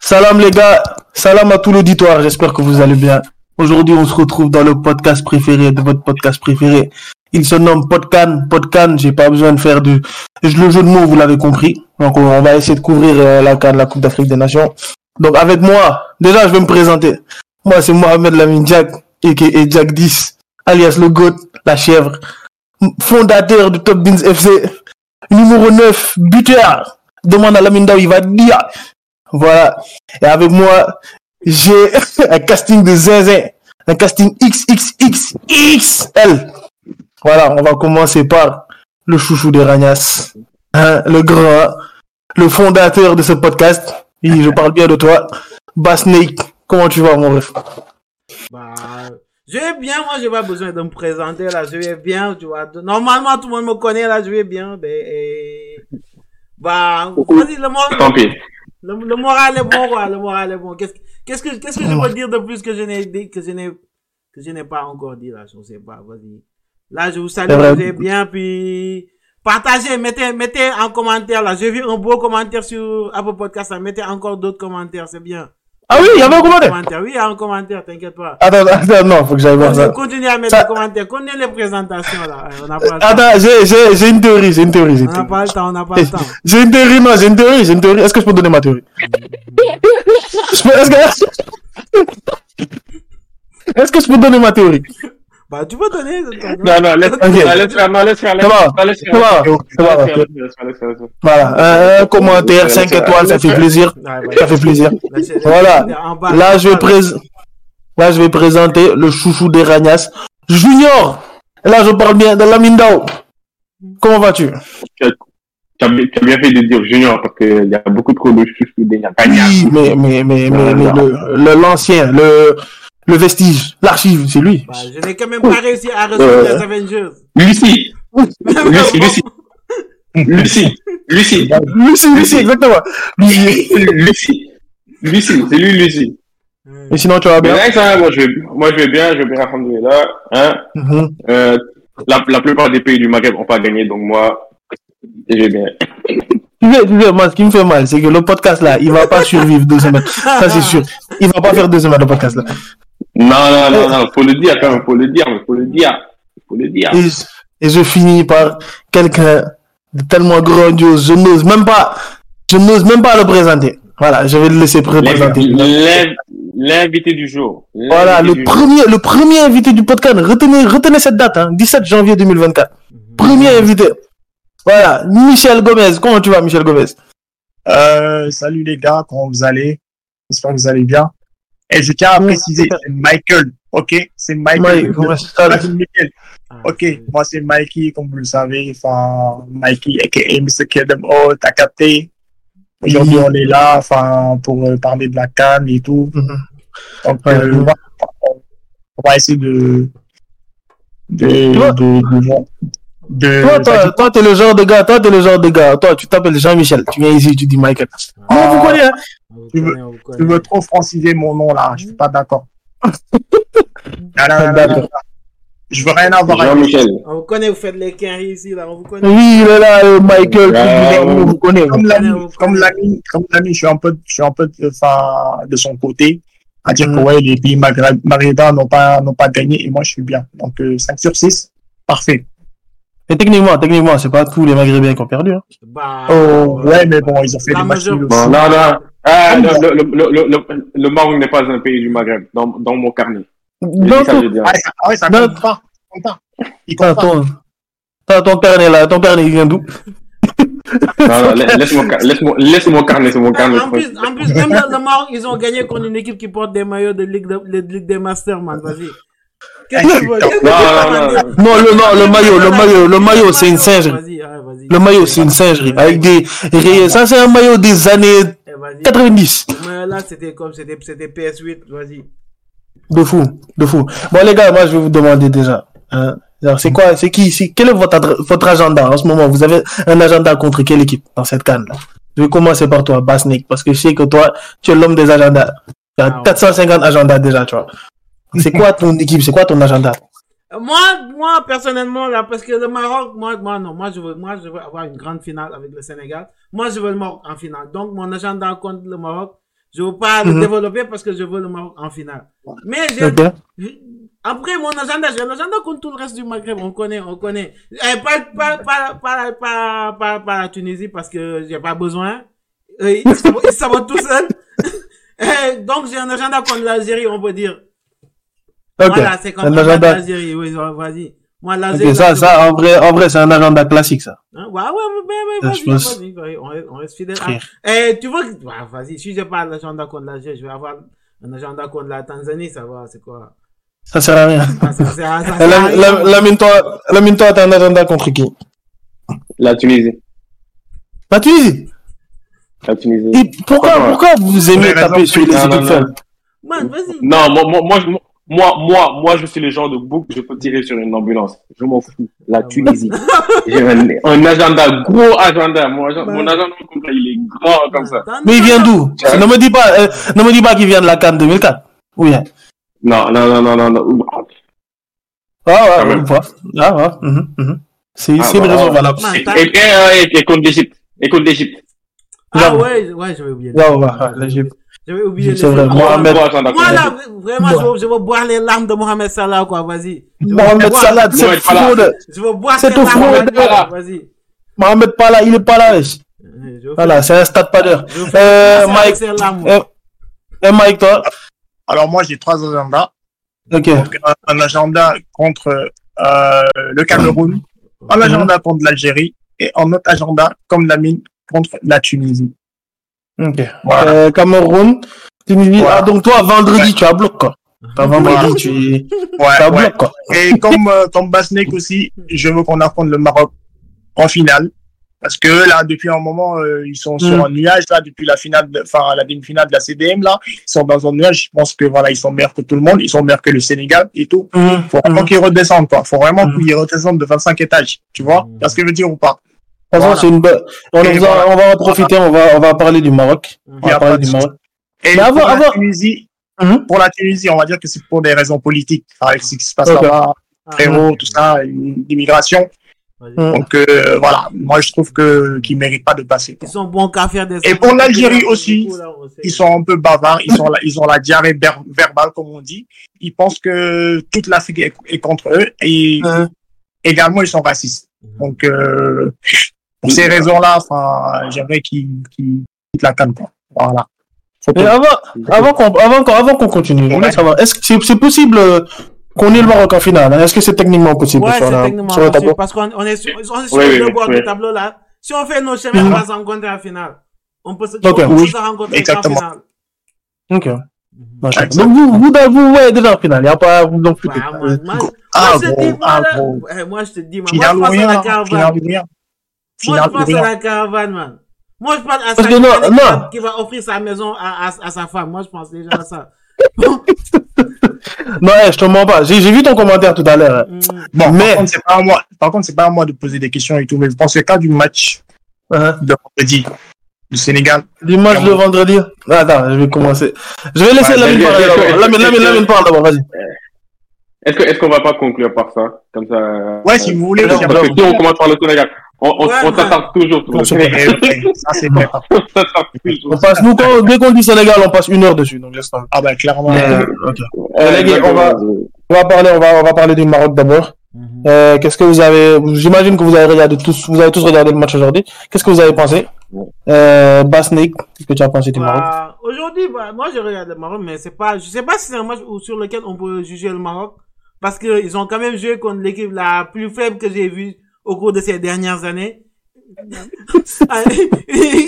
Salam les gars, salam à tout l'auditoire, j'espère que vous allez bien. Aujourd'hui, on se retrouve dans le podcast préféré de votre podcast préféré. Il se nomme Podcan. Podcan, j'ai pas besoin de faire du le jeu de mots, vous l'avez compris. Donc on va essayer de couvrir euh, la CAN, la Coupe d'Afrique des Nations. Donc avec moi, déjà je vais me présenter. Moi c'est Mohamed Lamine Jack et Jack 10, alias le GOAT, la chèvre, fondateur du Top Beans FC, numéro 9, buteur. Demande à Lamine il va dire. Voilà. Et avec moi, j'ai un casting de zinzin. Un casting XXXXL. Voilà, on va commencer par le chouchou des Ragnas. Hein, le grand, le fondateur de ce podcast. Et je parle bien de toi. Basnake, comment tu vas, mon ref? Bah, je vais bien, moi, j'ai pas besoin de me présenter, là. Je vais bien, tu vois. Normalement, tout le monde me connaît, là, je vais bien. Ben, Bah, vas-y, le moral. Le, le, moral est bon, quoi. Le moral est bon. Qu'est-ce qu'est-ce que, qu'est-ce que je peux dire de plus que je n'ai que je n'ai, que je n'ai pas encore dit, là? Je ne sais pas. Vas-y. Là, je vous salue, vous êtes bien, puis partagez, mettez, mettez en commentaire, là. J'ai vu un beau commentaire sur Apple Podcast, là. Mettez encore d'autres commentaires, c'est bien. Ah oui, il y avait un commentaire. Oui, il y a un commentaire, t'inquiète pas. Attends, attends, non, faut que j'aille voir ça. Continue à mettre des commentaires. Continue les présentations, là. On n'a pas le. Attends, j'ai, j'ai, j'ai une théorie, j'ai une théorie. On n'a pas le temps, on n'a pas le temps. J'ai une théorie, non, j'ai une théorie, j'ai une théorie. Est-ce que je peux donner ma théorie? Est-ce que, est-ce que je peux donner ma théorie? Bah, tu peux donner. Non, non, laisse, faire, non, laisse faire, laisse faire. Voilà, un commentaire, 5 étoiles, ça fait plaisir. Ça fait plaisir. Voilà. Là, je vais présenter, là, je vais présenter le chouchou des Ragnas. Junior! Là, je parle bien de la Mindao. Comment vas-tu? Tu as bien fait de dire junior parce qu'il y a beaucoup trop de chouchous des Ragnas. Oui, mais, mais, mais, mais, mais le, l'ancien, le, le vestige, l'archive, c'est lui. Bah, je n'ai quand même pas réussi à résoudre euh, les Avengers. Lucie. Lucie, Lucie. Lucie. Lucie. Lucie, Lucie, exactement. Lucie. Lucie. Lucie, c'est lui, Lucie. Et sinon, tu vas bien? moi, je vais, moi, je vais bien, je vais bien, là, hein. Mm euh, la, la plupart des pays du Maghreb n'ont pas gagné, donc moi, je vais bien. Moi, ce qui me fait mal, c'est que le podcast là, il va pas survivre deux semaines. Ça, c'est sûr. Il va pas faire deux semaines, le podcast là. Non, non, non, non, faut le dire quand même, faut le dire, mais faut le dire. Faut le dire. Et, je finis par quelqu'un de tellement grandiose, je n'ose même pas, je n'ose même pas le présenter. Voilà, je vais le laisser présenter. L'invité du jour. Voilà, le premier, le premier invité du podcast. Retenez, retenez cette date, hein, 17 janvier 2024. Premier invité. Voilà, Michel Gomez. Comment tu vas, Michel Gomez? Euh, salut les gars, comment vous allez? J'espère que vous allez bien. Et je tiens à préciser, c'est Michael, ok? C'est Michael. Ah, ok, moi c'est Mikey, comme vous le savez, enfin, Mikey, aka Mr. Kedem Oh, t'as capté? Aujourd'hui, on est là, enfin, pour euh, parler de la canne et tout. Mhm. Donc, euh, on, va, essayer de, de, de, de, toi, toi, t'es le genre de gars, toi, t'es le genre de gars, toi, tu t'appelles Jean-Michel, tu viens ici, tu dis Michael. Ah, vous connaissez, hein? Tu veux, tu veux trop franciser mon nom, là, je suis pas d'accord. je veux rien avoir avec Jean-Michel. On vous connaît, vous faites les quinries ici, là, on vous connaît. Oui, il est là, euh, Michael, on vous connaît. Comme l'ami, comme l'ami, comme l'ami, je suis un peu, je suis un peu, enfin, de son côté. À dire que, mm. ouais, les pays maghrébins n'ont pas, n'ont pas gagné et moi, je suis bien. Donc, 5 euh, sur 6, parfait. Et techniquement, techniquement, c'est pas tous les Maghrébins qui ont perdu. Hein. Bah, oh, ouais, mais bon, ils ont fait des matchs Bon, non, non. Ah, le, le, le, le, le, Maroc n'est pas un pays du Maghreb, dans, dans mon carnet. Non, ça, ah, ah ouais, ça compte pas. Compte pas. Il compte pas. Ton, ton carnet là, ton carnet il vient d'où? Non, non, laisse mon, laisse mon, laisse mon carnet, c'est mon carnet. En plus, en plus, même dans le Maroc, ils ont gagné contre une équipe qui porte des maillots de Ligue, de, de Ligue des Masters, man. Vas-y. Qu'est-ce que tu veux? Non, le, non, le maillot, le maillot, le maillot, c'est une singerie. Le maillot, c'est une singerie. Avec des, ça, c'est un maillot des années 90. Mais là, c'était comme, c'était, c'était PS8, vas-y. De fou, de fou. Bon, les gars, moi, je vais vous demander déjà, hein, c'est quoi, c'est qui, c'est, quel est votre, votre agenda en ce moment? Vous avez un agenda contre quelle équipe dans cette canne là? Je vais commencer par toi, Basnik, parce que je sais que toi, tu es l'homme des agendas. Tu as 450 agendas déjà, tu vois. C'est quoi ton équipe? C'est quoi ton agenda? Moi, moi, personnellement, là, parce que le Maroc, moi, moi, non, moi, je veux, moi, je veux avoir une grande finale avec le Sénégal. Moi, je veux le Maroc en finale. Donc, mon agenda contre le Maroc, je veux pas le mhm. développer parce que je veux le Maroc en finale. Mais après, mon agenda, j'ai un agenda contre tout le reste du Maghreb. On connaît, on connaît. Eh, pas, pas, pas, pas, pas, la Tunisie parce que j'ai pas besoin. Euh, ils savent tout seul. Eh, donc, j'ai un agenda contre l'Algérie, on peut dire. Voilà, c'est contre l'Algérie. Oui, vas-y. Moi, l'Algérie. ça, ça, en vrai, en vrai, c'est un agenda classique, ça. Hein? Ouais, ouais, mais, vas-y, vas-y, on, on reste fidèle. Ah, eh, tu vois, bah, vas-y, si j'ai pas l'agenda contre l'Algérie, je vais avoir un agenda contre la Tanzanie, ça va, c'est quoi? Ça sert à rien. Ça sert à, ça sert à rien. Lamine-toi, lamine-toi, t'as un agenda contre qui? La Tunisie. La Tunisie? La Tunisie. Et pourquoi, pourquoi vous aimez taper sur les équipes faibles? Man, vas-y. Non, moi, moi, moi, je, moi, moi, moi, je suis le genre de bouc, je peux tirer sur une ambulance. Je m'en fous. La Tunisie. J'ai un, agenda, gros agenda. Mon, agenda, mon agenda, il est grand comme ça. Mais il vient d'où? Ne me dis pas, euh, ne me dis pas qu'il vient de la Cannes 2004. Ou bien? Non, non, non, non, non, non. Ah, ouais, une fois. Ah, ouais. Mm -hmm, C'est, ah, c'est une raison valable. Et, et, et, contre l'Égypte. Et contre l'Égypte. Ah, ouais, ouais, j'avais oublié. Ouais, ouais, l'Égypte. J'avais oublié. C'est vrai. Mohamed. Moi, là, vraiment, je veux, je veux boire les larmes de Mohamed Salah, quoi. Vas-y. Mohamed Salah, c'est fraude. Je veux boire c'est tout fraude. Vas-y. Mohamed pas là, il est pas là, wesh. Voilà, c'est un stade pas d'heure. Euh, Mike. Et Mike, toi? Alors, moi, j'ai trois agendas. Ok. Donc, un, agenda contre, euh, le Cameroun, un agenda contre l'Algérie et un autre agenda, comme la mine, contre la Tunisie. Ok. Euh, Cameroun, Tunisie. Ah, donc toi, vendredi, tu as bloc, quoi. vendredi, tu, ouais, as bloc, quoi. Et comme, euh, comme Basnek aussi, je veux qu'on affronte le Maroc en finale. Parce que là, depuis un moment, euh, ils sont sur mm. un nuage, là, depuis la finale, enfin, la demi-finale de la CDM, là. Ils sont dans un nuage. Je pense que, voilà, ils sont meilleurs que tout le monde. Ils sont meilleurs que le Sénégal et tout. Il mm. Faut vraiment mm. qu'ils redescendent, quoi. Faut vraiment qu'ils redescendent de 25 étages. Tu vois? est ce que je veux dire ou pas? C'est une bonne. On, va, on va en profiter, on va, on va parler du Maroc. On va parler du Maroc. Et avant, pour, La Tunisie, mhm. pour la Tunisie, on va dire que c'est pour des raisons politiques, avec ce qui se passe là-bas, frérot, ah. tout ça, l'immigration. Donc euh, voilà, moi je trouve que qu'ils méritent pas de passer. Ils sont bons qu'à faire des. Et pour l'Algérie aussi, ils sont un peu bavards, ils sont ils ont la diarrhée verbale comme on dit. Ils pensent que toute l'Afrique est, contre eux et également ils sont racistes. Mhm. Donc euh, pour ces raisons-là, enfin, j'aimerais qu'ils quittent la canne, quoi. Voilà. Mais avant, avant qu'on, avant, avant qu'on continue, je voulais savoir, est-ce que c'est, possible euh, qu'on ait le Maroc en finale? Hein? Est-ce que c'est techniquement possible? Ouais, c'est techniquement sur possible, parce qu'on on est sur, on est sur le du tableau, là. Si on fait nos chemins, on va se rencontrer en finale. On peut se, okay. on peut se rencontrer Exactement. en finale. Ok. Mm-hmm. Donc vous, vous, vous, ouais, déjà en finale, il n'y a pas non plus. Bah, moi, moi, ah, moi, je te dis, moi, ah, moi, je te dis, moi, je pense à la caravane. Moi, je pense à la caravane, man. Moi, je pense à Parce ça qui va offrir sa maison à, à, à, sa femme. Moi, je pense déjà à ça. non, je te mens pas. J'ai vu ton commentaire tout à l'heure. Mm. Bon, mais... par contre, c'est pas à moi. Par contre, c'est pas à moi de poser des questions et tout. Mais je pense que quand du match uh -huh. de vendredi du Sénégal. Du match de vendredi. Ah, attends, je vais commencer. Je vais laisser ouais, la parler d'abord. La mine parle d'abord. Vas-y. Est-ce qu'on est qu'on va pas conclure par ça, comme ça Ouais, si vous voulez. Parce que si on commence par le Sénégal, on, on, on s'attarde toujours on passe, nous, quand, dès qu'on dit Sénégal, on passe une heure dessus. Donc, laisse Ah, ben, clairement. Euh, okay. euh, les gars, on va, on va parler, on va, on va parler du Maroc d'abord. Mm -hmm. euh, qu'est-ce que vous avez, j'imagine que vous avez regardé tous, vous avez tous regardé le match aujourd'hui. Qu'est-ce que vous avez pensé? Euh, Basnik, qu'est-ce que tu as pensé du Maroc? Bah, aujourd'hui, bah, moi, je regarde le Maroc, mais c'est pas, je sais pas si c'est un match sur lequel on peut juger le Maroc. Parce que ils ont quand même joué contre l'équipe la plus faible que j'ai vue au cours de ces dernières années.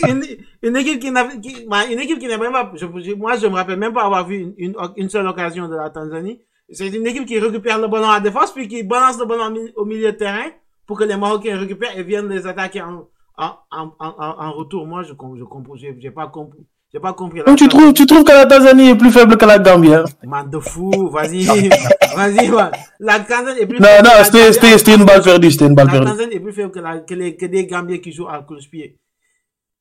une, une, équipe qui n'a bah, une équipe qui n'a même pas je, moi je me rappelle même pas avoir vu une, une, une seule occasion de la Tanzanie. C'est une équipe qui récupère le ballon à défense puis qui balance le ballon au milieu de terrain pour que les Marocains récupèrent et viennent les attaquer en, en, en, en, en retour. Moi je je comprends j'ai pas compris j'ai pas compris. Donc tu trouves, tu trouves que la Tanzanie est plus faible que la Gambie, hein? Man de fou, vas-y, vas-y, man. La Tanzanie est plus non, faible. Non, non, c'était, une balle perdue, c'était une balle perdue. La Tanzanie est plus faible que, la, que, les, que des Gambiens qui jouent à cloche-pied.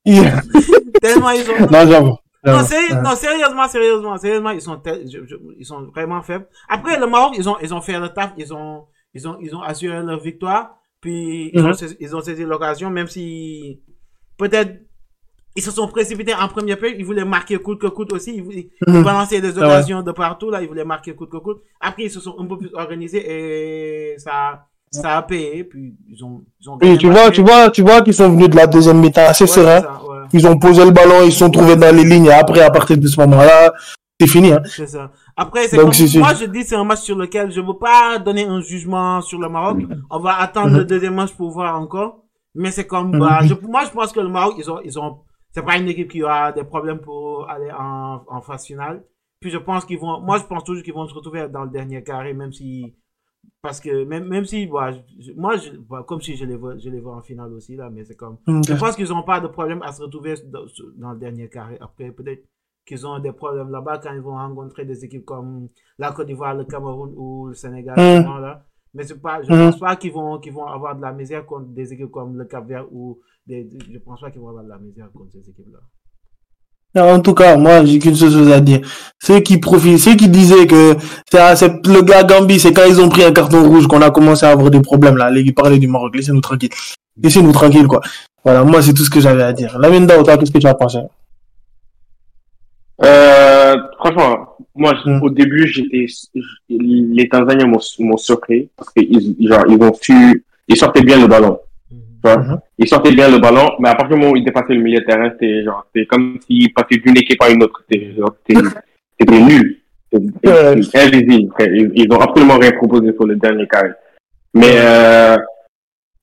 Yeah. Tellement ils sont. Non, j'avoue. Non, sérieux, non, sérieusement, sérieusement, sérieusement, ils sont, je, je, ils sont vraiment faibles. Après, le Maroc, ils ont, ils ont fait le taf, ils ont, ils ont, ils ont assuré leur victoire. Puis ils, ont, saisi, ils ont saisi l'occasion, même si peut-être ils se sont précipités en premier peu. Ils voulaient marquer coûte que coûte aussi. Ils, voulaient, balancer des occasions de partout. Là, ils voulaient marquer coûte que coûte. Après, ils se sont un peu plus organisés et ça, ça a payé. Puis ils ont, ils ont oui, tu vois, tu vois, tu vois qu'ils sont venus de la deuxième mi-temps assez serein. Ils ont posé le ballon, ils se sont trouvés dans les lignes. Et après, à partir de ce moment-là, c'est fini. Hein. C'est ça. Après, c'est moi je dis c'est un match sur lequel je veux pas donner un jugement sur le Maroc. On va attendre le deuxième match pour voir encore. Mais c'est comme bah, je, moi je pense que le Maroc ils ont ils ont c'est pas une équipe qui aura des problèmes pour aller en, en phase finale. Puis je pense qu'ils vont moi je pense toujours qu'ils vont se retrouver dans le dernier carré même si parce que même même si bah, moi je, bah, comme si je les vois je les vois en finale aussi là mais c'est comme je pense qu'ils ont pas de problème à se retrouver dans, dans le dernier carré après peut-être qu'ils ont des problèmes là-bas quand ils vont rencontrer des équipes comme la Côte d'Ivoire, le Cameroun ou le Sénégal. Mm. Là. Mais c'est pas, je ne mm. pense pas qu'ils vont, qu'ils vont avoir de la misère contre des équipes comme le Cap Vert ou des, je pense pas qu'ils vont avoir de la misère contre ces équipes-là. En tout cas, moi, j'ai qu'une seule chose à dire. Ceux qui profitent, ceux qui disaient que c'est le gars Gambi, c'est quand ils ont pris un carton rouge qu'on a commencé à avoir des problèmes, là. Les parlaient du Maroc. Laissez-nous tranquille. Laissez-nous tranquille, quoi. Voilà, moi, c'est tout ce que j'avais à dire. Lamine toi, qu'est-ce que tu as pensé? Euh, franchement, moi, mm. au début, j'étais, les Tanzaniens m'ont surpris parce qu'ils, genre, ils ont su, ils sortaient bien le ballon. Mm-hmm. Ils sortaient bien le ballon, mais à partir du moment où ils dépassaient le milieu de terrain, c'était genre, c'est comme s'ils passaient d'une équipe à une autre. C'était nul. C'était invisible. Ils, ils ont absolument rien proposé sur le dernier carré. Mais, euh,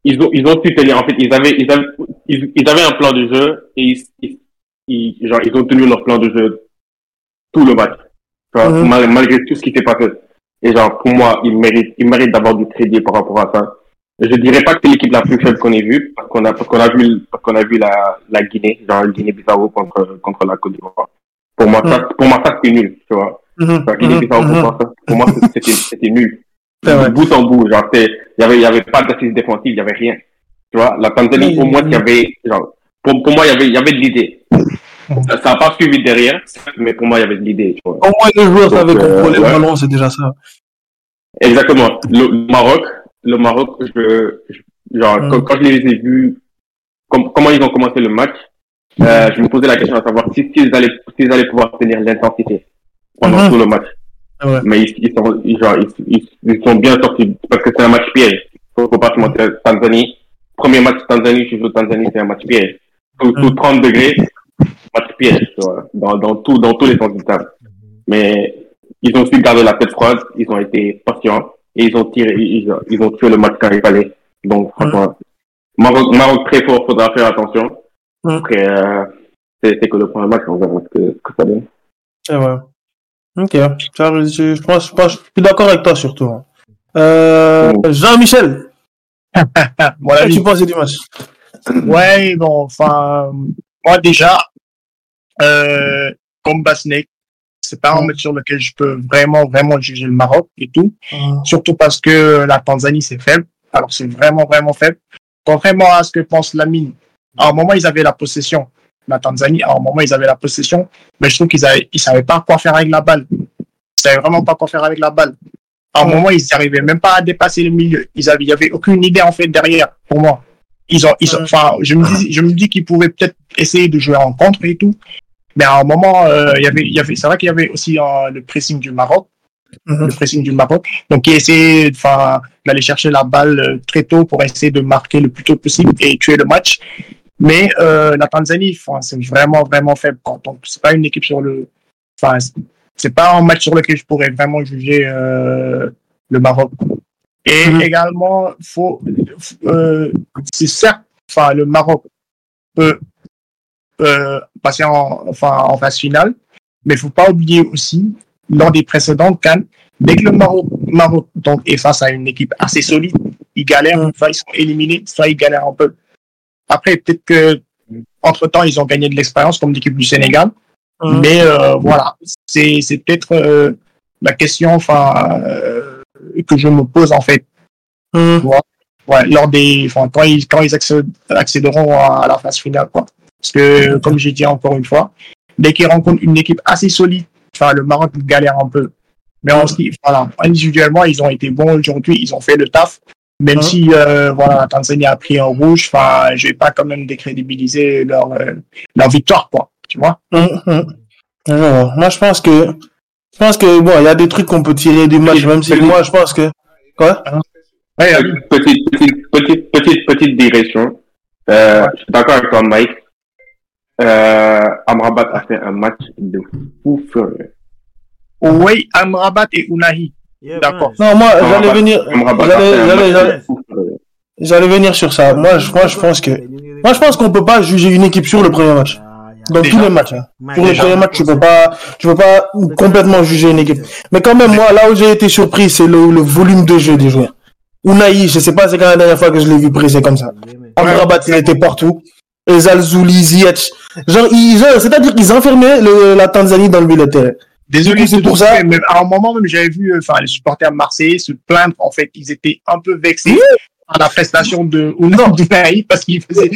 ils ont, ils ont su tenir. En fait, ils avaient, ils avaient, ils, avaient un plan de jeu et ils, ils, genre, ils ont tenu leur plan de jeu tout le match. Mhm. malgré tout ce qui s'est passé. Et genre, pour moi, ils méritent, ils méritent d'avoir du crédit par rapport à ça. Je dirais pas que c'est l'équipe la plus faible qu'on ait vue, parce qu'on a, parce qu'on a vu, parce qu'on a vu la, la Guinée, genre Guinée-Bissau contre, contre la Côte d'Ivoire. Pour moi, ça, pour moi, ça, c'était nul, tu vois. Mm Guinée-Bissau, pour moi, pour moi, c'était, c'était nul. Bout en bout, genre, il y avait, il y avait pas d'assise défensive, il y avait rien. Tu vois, la Tanzanie, au moins, il y avait, genre, pour, pour moi, il y avait, il y avait de l'idée. Ça n'a pas suivi derrière, mais pour moi, il y avait de l'idée. Au moins, les joueurs savaient contrôler le ballon, c'est déjà ça. Exactement. Le, Maroc, le Maroc, je, genre, mm. quand, je les ai vus, comment ils ont commencé le match, euh, je me posais la question à savoir s'ils si, allaient, s'ils allaient pouvoir tenir l'intensité pendant mm. tout le match. Ah mais ils, ils, sont, genre, ils, ils, sont bien sortis parce que c'est un match piège. Faut, faut pas se mentir. Tanzanie, premier match Tanzanie, je joue Tanzanie, c'est un match piège. Tout, tout 30 mm. degrés, match piège, dans, dans, tout, dans tous les sens du terme. Mais ils ont su garder la tête froide, ils ont été patients et ils ont tiré, ils, ils ont tué le match quand il fallait. Donc, franchement, Maroc, Maroc très fort, faudra faire attention. Après, euh, c'est que le premier match, on verra ce que, ce que ça donne. C'est vrai. Ok, je, je, pense, je, je suis d'accord avec toi surtout. Hein. Euh, Jean-Michel, voilà, tu penses du match? Ouais, bon, enfin, moi déjà, euh, comme Basnek, c'est pas un match sur lequel je peux vraiment, vraiment juger le Maroc et tout. Surtout parce que la Tanzanie, c'est faible. Alors, c'est vraiment, vraiment faible. Contrairement à ce que pense Lamine, à un moment, ils avaient la possession. La Tanzanie, à un moment, ils avaient la possession. Mais je trouve qu'ils avaient, ils savaient pas quoi faire avec la balle. Ils savaient vraiment pas quoi faire avec la balle. À un moment, ils n'arrivaient même pas à dépasser le milieu. Ils avaient, il y avait aucune idée, en fait, derrière, pour moi. Ils ont, ils ont, enfin, je me dis, je me dis qu'ils pouvaient peut-être essayer de jouer en contre et tout. Mais à un moment, euh, il y avait, il y avait, c'est vrai qu'il y avait aussi euh, le pressing du Maroc, mhm. le pressing du Maroc. Donc, ils essayaient, enfin, d'aller chercher la balle euh, très tôt pour essayer de marquer le plus tôt possible et tuer le match. Mais euh, la Tanzanie, c'est vraiment, vraiment faible. Donc, c'est pas une équipe sur le, enfin, c'est pas un match sur lequel je pourrais vraiment juger euh, le Maroc. Et mhm. également, faut, euh, c'est certes, enfin, le Maroc peut euh, passer en, enfin, en phase finale, mais il faut pas oublier aussi, lors des précédents Cannes, dès que le Maroc, Maroc donc, est face à une équipe assez solide, ils galèrent, soit ils sont éliminés, soit ils galèrent un peu. Après, peut-être que entre temps, ils ont gagné de l'expérience comme l'équipe du Sénégal. Mais euh, voilà, c'est peut-être euh, la question enfin euh, que je me pose en fait. Mmh. Ouais, lors des, quand ils, quand ils accéderont à la phase finale, quoi. Parce que, comme j'ai dit encore une fois, dès qu'ils rencontrent une équipe assez solide, enfin, le Maroc galère un peu. Mais en voilà, individuellement, ils ont été bons aujourd'hui, ils ont fait le taf. Même hein? si euh, voilà, la Tanzanie a pris en rouge, enfin, je vais pas quand même décrédibiliser leur, euh, leur victoire, quoi. Tu vois hum, hum. Moi, je pense que je pense que bon, il y a des trucs qu'on peut tirer du match, même si moi, je pense que quoi? Ouais, petite, petite, petite, petite, petite digression. Euh, Je suis d'accord avec toi, Mike. Euh, Amrabat a fait un match de fou furieux. Oui, Amrabat et Unahi. D'accord. Non, moi, j'allais venir, j'allais venir sur ça. Moi, je, moi, je pense que, moi, je pense qu'on peut pas juger une équipe sur le premier match. Dans tous les matchs. Hein. Pour les premiers matchs, tu peux pas, tu peux pas complètement juger une équipe. Mais quand même, moi, là où j'ai été surpris, c'est le, le, volume de jeu des joueurs. Unai, je sais pas, c'est quand la dernière fois que je l'ai vu presser comme ça. Amrabat, il était partout. Ezalzouli, Ziyech. Genre, ils, c'est-à-dire qu'ils enfermaient le, la Tanzanie dans le milieu de terrain. Désolé, c'est pour ça. Mais à un moment même, j'avais vu, enfin, les supporters marseillais se plaindre. En fait, ils étaient un peu vexés à la prestation de Unai parce qu'il faisait.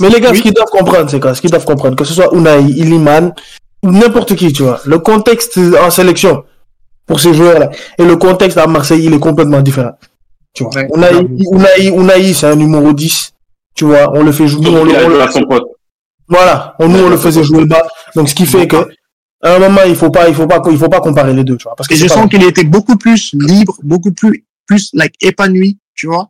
mais les gars, ce qu'ils doivent comprendre, c'est quoi? Ce qu'ils doivent comprendre, que ce soit Unai, Iliman, n'importe qui, tu vois. Le contexte en sélection pour ces joueurs-là et le contexte à Marseille, il est complètement différent. Tu vois. Unai, Unai, c'est un numéro 10. Tu vois, on le fait jouer. On, le, on, voilà, on, nous on le faisait jouer bas. Donc ce qui fait que à un moment il faut pas, il faut pas, il faut pas comparer les deux, tu vois. Parce que je sens qu'il était beaucoup plus libre, beaucoup plus, plus like épanoui, tu vois.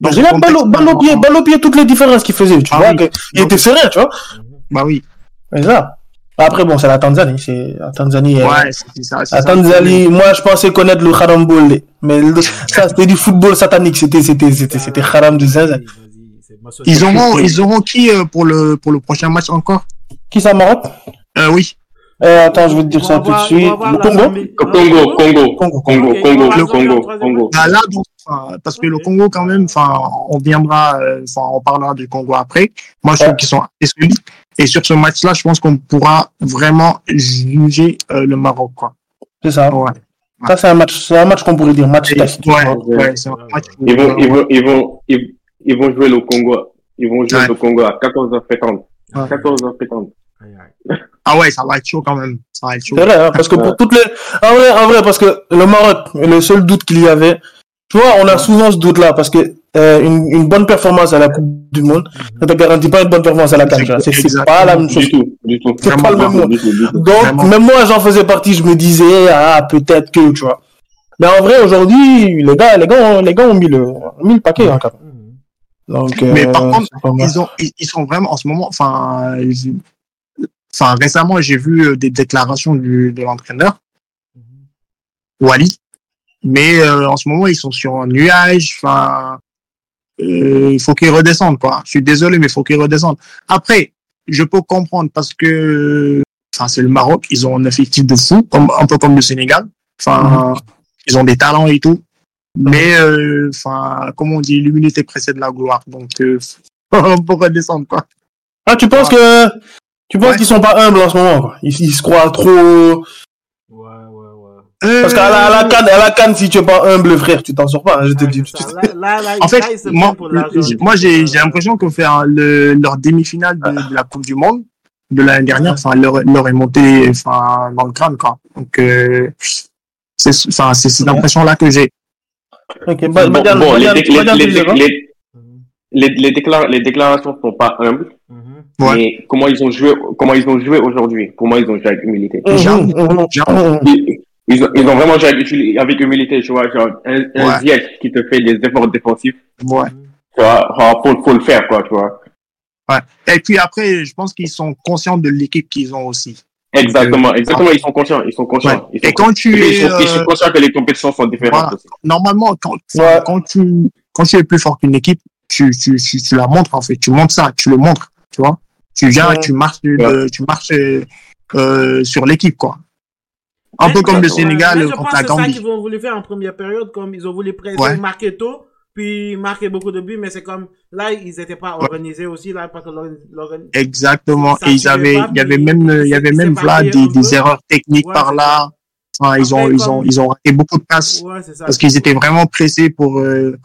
Donc, j'ai balle au pied, balle au pied toutes les différences qu'il faisait, tu ah vois. il était serein, tu vois. Bah oui. C'est ça. Après, bon, c'est la Tanzanie. C'est la Tanzanie. Euh, ouais, c'est ça. La Tanzanie, moi, je pensais connaître le harambol. Mais ça, c'était du football satanique. C'était, c'était, c'était, c'était haram du zinzin. Ils auront, ils auront qui euh, pour le, pour le prochain match encore? Qui ça, Maroc? Euh, Oui. Euh, attends, je vais te dire ça tout de suite. Le Congo? Congo, Congo, Congo, Congo, Congo, le Congo, Congo. Ah, là, parce que le Congo, quand même, enfin, on viendra, enfin, on parlera du Congo après. Moi, je trouve qu'ils sont assez solides. Et sur ce match-là, je pense qu'on pourra vraiment juger euh, le Maroc, quoi. C'est ça. Ouais. Ça, c'est un match, c'est un match qu'on pourrait dire match test. Ouais, ouais, c'est un match. Ils vont, ils vont, ils vont, ils, vont jouer le Congo. Ils vont jouer le Congo à 14h50. 14h50. Ah ouais, ça va être chaud quand même. Ça va être chaud. C'est vrai, hein, parce que pour toutes les, en vrai, en vrai, parce que le Maroc, le seul doute qu'il y avait, tu vois, on a souvent ce doute-là parce que euh, une, une, bonne performance à la Coupe du Monde ne te garantit pas une bonne performance à la CAN. C'est pas la même chose. Du tout, du tout. C'est pas le même monde. Donc, même moi, j'en faisais partie, je me disais, ah, peut-être que, tu vois. Mais en vrai, aujourd'hui, les gars, les gars, les gars ont mis le, ont mis le paquet, hein, quand même. Donc, mais par euh, contre, ils, ont, ils sont vraiment en ce moment, enfin, enfin récemment, j'ai vu euh, des déclarations du, de l'entraîneur, Wally, mais euh, en ce moment, ils sont sur un nuage. Enfin, euh, il faut qu'ils redescendent, quoi. Je suis désolé, mais il faut qu'ils redescendent. Après, je peux comprendre parce que, enfin, c'est le Maroc. Ils ont un effectif de fou, un peu comme le Sénégal. Enfin, ils ont des talents et tout. Mais, euh, enfin, comme on dit, l'humilité précède la gloire. Donc, euh, on peut redescendre, quoi. Ah, tu penses que, tu penses qu'ils sont pas humbles en ce moment, Ils, ils se croient trop, parce qu'à la, la canne, à la canne, si tu es pas humble, frère, tu t'en sors pas. Hein, je te dis. en fait, moi, moi, j'ai, j'ai l'impression qu'on fait le, leur demi-finale de, la Coupe du Monde de l'année dernière, enfin, leur, leur est monté, enfin, dans le crâne, quoi. Donc, euh, c'est, enfin, c'est cette impression-là que j'ai. Ok, bon, bon, les, les, les, les, déclarations sont pas humbles. Mhm. Mais comment ils ont joué, comment ils ont joué aujourd'hui? Pour moi, ils ont joué avec humilité. Mhm, mhm, ils ont, ils ont vraiment joué avec, humilité, tu vois, genre, un, un qui te fait des efforts défensifs. Ouais. Tu vois, faut, faut le faire, quoi, tu vois. Ouais. Et puis après, je pense qu'ils sont conscients de l'équipe qu'ils ont aussi. Exactement, euh, exactement, ils sont conscients, ils sont conscients. Ils sont et quand tu es, ils sont, ils sont, conscients que les compétitions sont différentes aussi. Normalement, quand, quand tu, quand tu es plus fort qu'une équipe, tu, tu, tu, tu, la montres, en fait. Tu montres ça, tu le montres, tu vois. Tu viens, tu marches, tu marches, euh, sur l'équipe, quoi. Un peu comme le Sénégal contre la Gambie. C'est ça qu'ils ont voulu faire en première période, comme ils ont voulu presser, marquer tôt, puis marquer beaucoup de buts, mais c'est comme là ils n'étaient pas organisés aussi là parce que exactement. Et ils avaient il y avait même il y avait même là des, des erreurs techniques par là. enfin, ils ont ils ont ils ont raté beaucoup de passes parce qu'ils étaient vraiment pressés pour euh,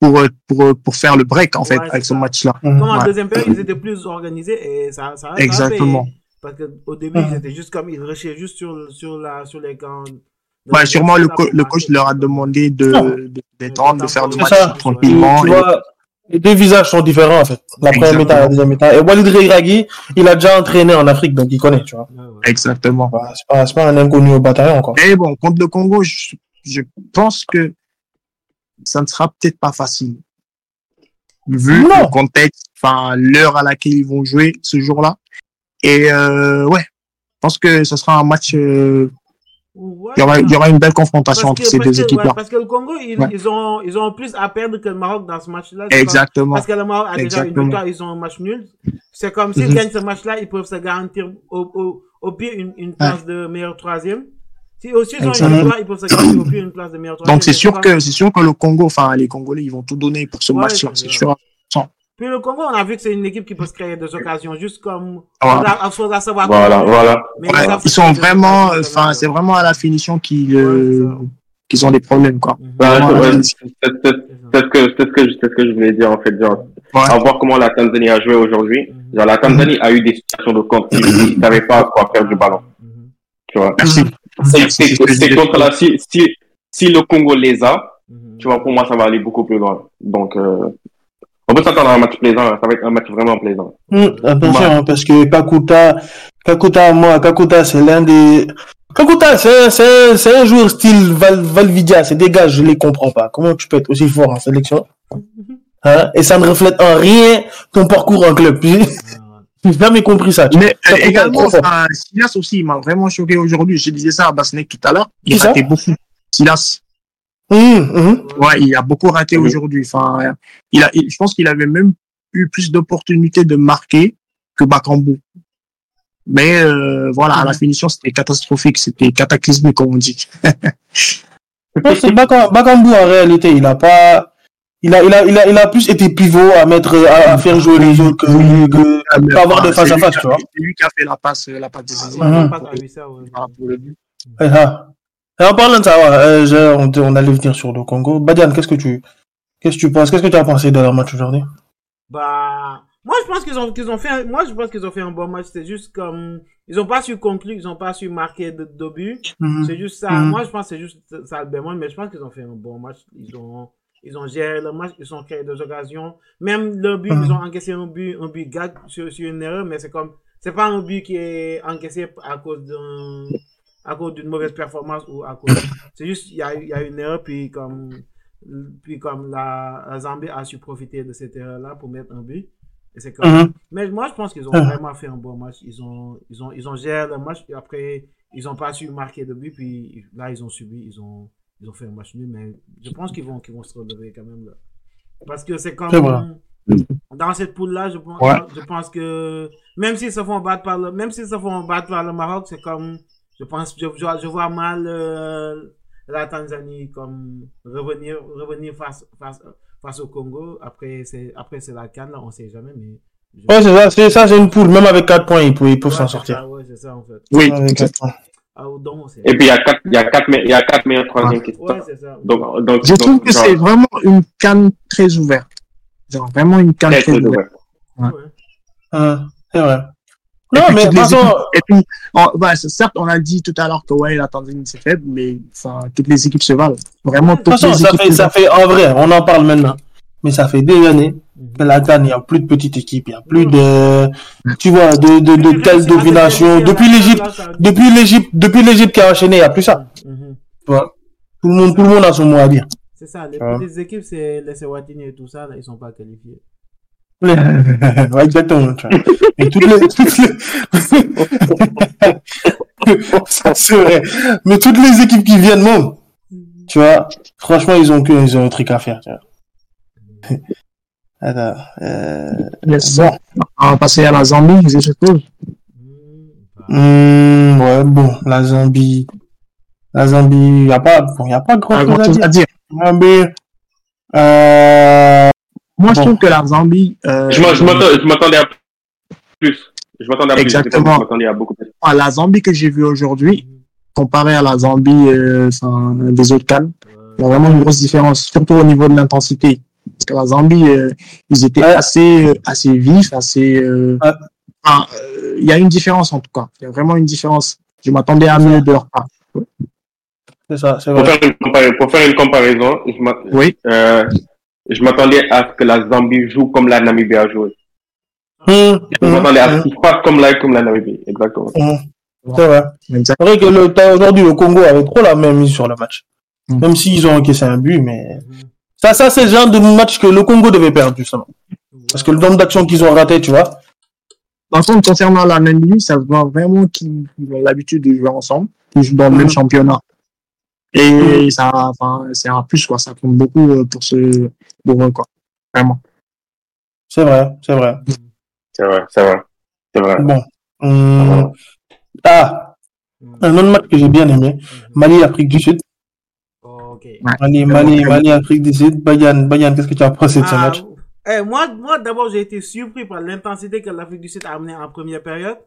pour, euh, pour, euh, pour faire le break en fait avec ce match là comme en deuxième période ils étaient plus organisés et ça ça exactement. Parce qu'au début, ils étaient juste comme, ils rushaient juste sur, sur, la, sur les camps Bah, sûrement, le, le coach leur a demandé de, détendre, de, faire du match tranquillement. Tu vois, les deux visages sont différents, en fait. La première méta et la deuxième méta. Et Walid Regragui, il a déjà entraîné en Afrique, donc il connaît, tu vois. Exactement. Bah, c'est pas, pas un inconnu au bataillon, encore. Mais bon, contre le Congo, je, je pense que ça ne sera peut-être pas facile. Vu le contexte, enfin, l'heure à laquelle ils vont jouer ce jour-là. Et, euh, ouais. Je pense que ce sera un match, euh, il, y aura, il y aura une belle confrontation entre ces deux équipes-là. parce que le Congo, ils, ils, ont, ils ont plus à perdre que le Maroc dans ce match-là. Exactement. Parce que le Maroc a déjà une victoire, ils ont un match nul. C'est comme s'ils mm gagnent ce match-là, ils peuvent se garantir au, au, au pire une, une place de meilleur troisième. Si aussi ils ont une victoire, ils peuvent se garantir au pire une place de meilleur troisième. Donc c'est sûr que, c'est sûr que le Congo, enfin, les Congolais, ils vont tout donner pour ce match-là, c'est sûr. Puis le Congo, on a vu que c'est une équipe qui peut se créer des occasions, juste comme voilà. on faudra savoir. Voilà, voilà. Mais ouais, ils sont vraiment, enfin, c'est vraiment à la finition qu'ils euh, qu'ils ont des problèmes, quoi. Bah, c'est que, c'est ce que, ce que je voulais dire, en fait, genre, à voir comment la Tanzanie a joué aujourd'hui. Mhm. Genre, la Tanzanie a eu des situations de compte, ils savaient pas quoi faire du ballon. Mhm. Tu vois. C'est contre la, si, si, si le Congo les a, tu vois, pour moi, ça va aller beaucoup plus loin. Donc, euh, on peut s'attendre à un match plaisant, ça va être un match vraiment plaisant. Hum, attention, hein, parce que Kakuta, Kakuta, moi, Kakuta, c'est l'un des... Kakuta, c'est un joueur style Val, Valvidia, c'est des gars, je les comprends pas. Comment tu peux être aussi fort en sélection? Hein? Et ça ne reflète en rien ton parcours en club. J'ai jamais compris ça. Mais euh, également, Silas aussi, il m'a vraiment choqué aujourd'hui. Je disais ça à Basnek tout à l'heure. Il ratait beaucoup. Silas. Mmh, mmh. Ouais, il a beaucoup raté mmh. aujourd'hui. Enfin, il a, je pense qu'il avait même eu plus d'opportunités de marquer que Bakambu. Mais euh, voilà, à la finition, c'était catastrophique, c'était cataclysmique, comme on dit. Bakambu, en réalité, il a pas, il a, il a, il a, il a plus été pivot à mettre, à, faire jouer les autres que, que, que avoir de face à face, tu vois. C'est lui qui a fait la passe, la passe décisive. Pour le but. Et en parlant de ça, euh, on, on, allait venir sur le Congo. Badian, qu'est-ce que tu, qu'est-ce que tu penses, qu'est-ce que tu as pensé de leur match aujourd'hui? Bah, moi je pense qu'ils ont, qu'ils ont fait, un, moi je pense qu'ils ont fait un bon match. C'est juste comme, ils ont pas su conclure, ils ont pas su marquer de, de but. Mhm. C'est juste ça. Mhm. Moi je pense que c'est juste ça le bémol, mais je pense qu'ils ont fait un bon match. Ils ont, ils ont géré le match, ils ont créé des occasions. Même le but, ils ont encaissé un but, un but gag sur, sur une erreur, mais c'est comme, c'est pas un but qui est encaissé à cause d'un à cause d'une mauvaise performance ou à cause. C'est juste, il y a, y a une erreur, puis comme, puis comme la, Zambie a su profiter de cette erreur-là pour mettre un but. Et c'est comme. Mhm. Mais moi, je pense qu'ils ont vraiment fait un bon match. Ils ont, ils ont, ils ont géré le match, et après, ils n'ont pas su marquer de but, puis là, ils ont subi, ils ont, ils ont fait un match nul, mais je pense qu'ils vont, qu'ils vont se relever quand même là. Parce que c'est comme. Dans cette poule-là, je pense, je pense que même s'ils se font battre par le, même s'ils se font battre par le Maroc, c'est comme, je pense, je, je, vois mal euh, la Tanzanie comme revenir, revenir face, face, face au Congo. Après, c'est, après, c'est la canne, là, on sait jamais, mais. Ouais, c'est ça, c'est ça, c'est une poule. Même avec 4 points, ils peuvent, ils peuvent s'en sortir. ouais, c'est ça, en fait. Oui, ah, donc, Et puis, il y a 4, il y a 4, il y a 4 meilleurs troisième qui ouais, c'est ça. Donc, donc, je trouve que c'est vraiment une canne très ouverte. Genre, vraiment une canne très, très ouverte. Ouais. ouais. c'est vrai. Non, mais de façon... Et puis, bah, certes, on a dit tout à l'heure que ouais, la Tanzanie c'est faible, mais toutes les équipes se valent. Vraiment, toutes façon, les ça équipes fait, ça fait, en vrai, on en parle maintenant. Mais ça fait des années que la Cannes, il n'y a plus de petites équipes, il n'y a plus de, tu vois, de, de, de telle domination. Depuis l'Égypte, depuis l'Égypte, depuis l'Égypte qui a enchaîné, il n'y a plus ça. Mhm. Tout le monde, tout le monde a son mot à dire. C'est ça, les petites équipes, c'est les Sewatini et tout ça, là, ils sont pas qualifiés. Ouais, exactement. Tu vois. Et toutes les, toutes les... ça serait. Mais toutes les équipes qui viennent, non. Tu vois, franchement, ils ont que, ils ont un truc à faire, tu vois. Alors, euh... yes. bon. On va passer à la Zambie, je suppose. Mmh, ouais, bon, la Zambie. La Zambie, il n'y a pas, bon, y a pas grand, chose à dire. Zambie, euh, moi, je trouve que la Zambie. Euh, je m'attendais à plus. Je m'attendais à Exactement. plus. Je à beaucoup plus. Ah, la Zambie que j'ai vue aujourd'hui, comparée à la Zambie euh, des autres cannes, il y a vraiment une grosse différence, surtout au niveau de l'intensité. Parce que la Zambie, euh, ils étaient assez, euh, assez vifs, assez. Euh, il y a une différence en tout cas. Il y a vraiment une différence. Je m'attendais à mieux de leur part. C'est ça, c'est vrai. Pour faire une, comparaison, je m'attendais à ce que la Zambie joue comme la Namibie a joué. Hum, je m'attendais à ce hum. qu'il fasse comme la, comme la Namibie, exactement. Hum. C'est vrai. C'est vrai que aujourd'hui, le Congo avait trop la même mise sur le match. Même s'ils ont encaissé un but, mais ça, ça c'est le genre de match que le Congo devait perdre, justement. Parce que le nombre d'actions qu'ils ont raté, tu vois. Par contre, concernant la Namibie, ça se voit vraiment qu'ils ont l'habitude de jouer ensemble, ils jouent dans le même championnat. Et ça, enfin, c'est un plus, quoi. Ça compte beaucoup euh, pour ce, pour eux, quoi. Vraiment. C'est vrai, c'est vrai. C'est vrai, c'est vrai. C'est vrai. Bon. Hum... Ah, un autre match que j'ai bien aimé. Mali, Afrique du Sud. Mali, Mali, Mali, Afrique du Sud. Bayan, Bayan, qu'est-ce que tu as pensé de ce ah, match? Eh, moi, moi d'abord, j'ai été surpris par l'intensité que l'Afrique du Sud a amené en première période.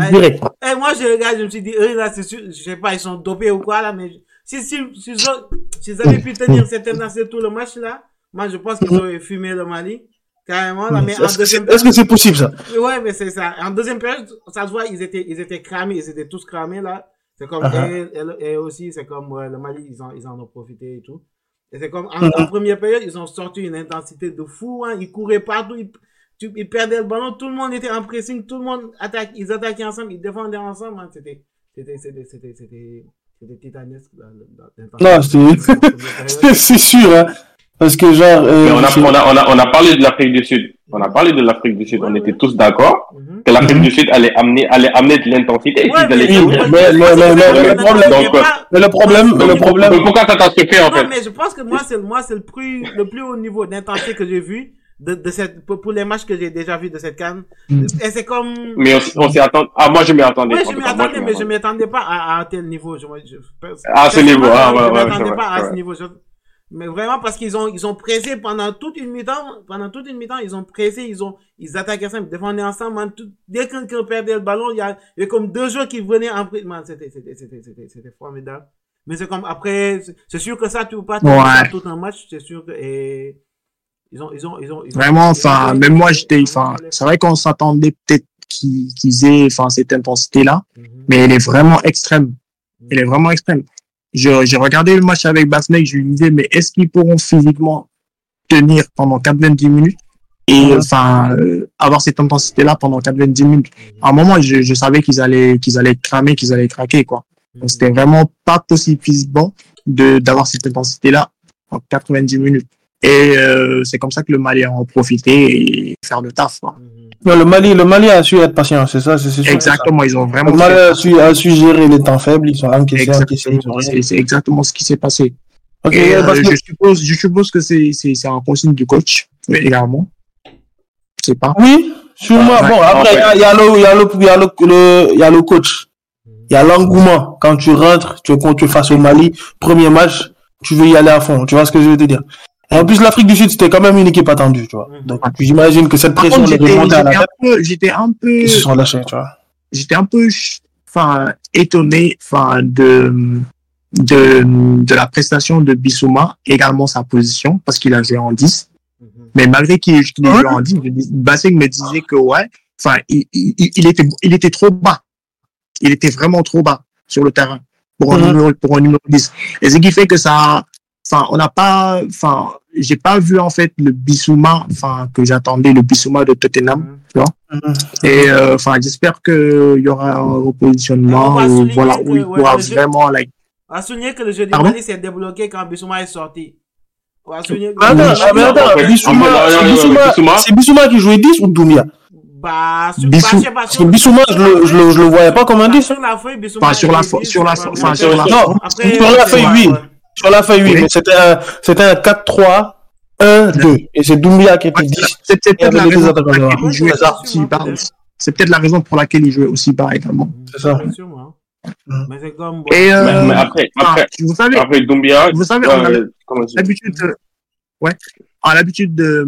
Eh, Direct. Eh, moi, je regarde, je me suis dit, eux, là, c'est sûr, je sais pas, ils sont dopés ou quoi, là, mais si, si, si, si, ils avaient pu tenir cette intensité tout le match, là, moi, je pense qu'ils auraient fumé le Mali. Carrément, là, mais Est-ce que c'est possible, ça? Ouais, mais c'est ça. En deuxième période, ça se voit, ils étaient, ils étaient cramés, ils étaient tous cramés, là. C'est comme, et, aussi, c'est comme, le Mali, ils en, ils en ont profité et tout. Et c'est comme, en, uh-huh. première période, ils ont sorti une intensité de fou, hein. Ils couraient partout, ils, ils perdaient le ballon, tout le monde était en pressing, tout le monde attaque, ils attaquaient ensemble, ils défendaient ensemble, hein. C'était, c'était, c'était, c'était, c'était, c'était titanesque, Non, c'est sûr, hein. Parce que genre. Euh, on, a, on, a, on, a, on, a, parlé de l'Afrique du Sud. On a parlé de l'Afrique du Sud. on était tous d'accord mhm. que l'Afrique du Sud allait amener, allait amener de l'intensité. Ouais, mais, mais, le problème, le problème, pourquoi ça t'a fait en fait? Mais je pense que moi, c'est moi, c'est le plus, le plus haut niveau d'intensité que j'ai vu. De, de cette, pour, les matchs que j'ai déjà vus de cette canne. Mm. Et c'est comme... Mais on, s'y attend. Ah, moi, je m'y attendais. Oui, je m'y attendais, mais je m'y attendais pas à, à un tel niveau. Je, je, à ce niveau, ah, ouais, ouais. Je m'attendais pas à ce niveau. Mais vraiment parce qu'ils ont ils ont pressé pendant toute une mi-temps, pendant toute une mi-temps, ils ont pressé, ils ont ils attaquaient ensemble, défendaient ensemble, tout, dès qu'on perdait le ballon, il y, a, il y a comme deux joueurs qui venaient en c'était c'était c'était c'était c'était formidable. Mais c'est comme après c'est sûr que ça tu peux pas ouais. tout un match, c'est sûr que et ils ont ils ont ils ont, Vraiment enfin même moi j'étais enfin c'est vrai qu'on s'attendait peut-être qu'ils aient enfin cette intensité là, mhm. mais elle est vraiment extrême. Elle est vraiment extrême. J'ai regardé le match avec Basney, je lui disais, mais est-ce qu'ils pourront physiquement tenir pendant 90 minutes et enfin euh, avoir cette intensité là pendant 90 minutes? À un moment je, je savais qu'ils allaient qu'ils allaient cramer qu'ils allaient craquer quoi. C'était vraiment pas possible physiquement de d'avoir cette intensité là en 90 minutes et euh, c'est comme ça que le Mali a en profité et faire le taf quoi le Mali, le Mali a su être patient, c'est ça, c'est Exactement, ils ont vraiment. Le Mali a su, a su gérer les temps faibles, ils sont encaissés, C'est exactement ce qui s'est passé. Ok, euh, je suppose, je suppose que c'est, c'est, un consigne du coach, également. Je sais pas. Oui, sûrement. bon, après, il y, a le, il y a le, il y a le, il y a le coach. Il y a l'engouement. Quand tu rentres, tu, quand tu fasses au Mali, premier match, tu veux y aller à fond. Tu vois ce que je veux te dire? En plus, l'Afrique du Sud, c'était quand même une équipe attendue, tu vois. Donc, j'imagine que cette pression à la tête. J'étais un peu. Ils se sont lâchés, tu vois. J'étais un peu, enfin, étonné, enfin, de, de, de la prestation de Bissouma, également sa position, parce qu'il a joué en 10. Mhm. Mais malgré qu'il ait joué en 10, Bassek me disait que, ouais, enfin, il, il, il, était, il était trop bas. Il était vraiment trop bas sur le terrain pour un, numéro, pour un numéro 10. Et ce qui fait que ça, enfin, on n'a pas, enfin, j'ai pas vu en fait le Bissouma, enfin que j'attendais le Bissouma de Tottenham, mm. tu vois. Mm. Et euh, enfin, j'espère que il y aura un repositionnement où, voilà où il pourra vraiment like. On va souligner que le jeu de Mali s'est débloqué quand Bissouma est sorti. On va souligner. Que... Attends, mais attends, Bissouma, c'est Bissouma qui jouait 10 ou Doumia? Bah, sur, Bissou, bah, parce que Bissouma, je le, je le, je le voyais pas comme un 10. Sur la feuille, Bissouma. Pas sur la, sur la, enfin, sur sur la feuille, oui. Sur la feuille, oui, mais c'était un, c'était un 4-3, 1-2. Et c'est Doumbia qui était 10. C'est peut-être la raison pour laquelle il jouait aussi bas. C'est peut-être la raison pour laquelle il jouait aussi bas également. C'est ça. Mais c'est comme. Et euh, mais après, après, vous savez, après Doumbia, vous savez, on a l'habitude de, ouais, on a l'habitude de,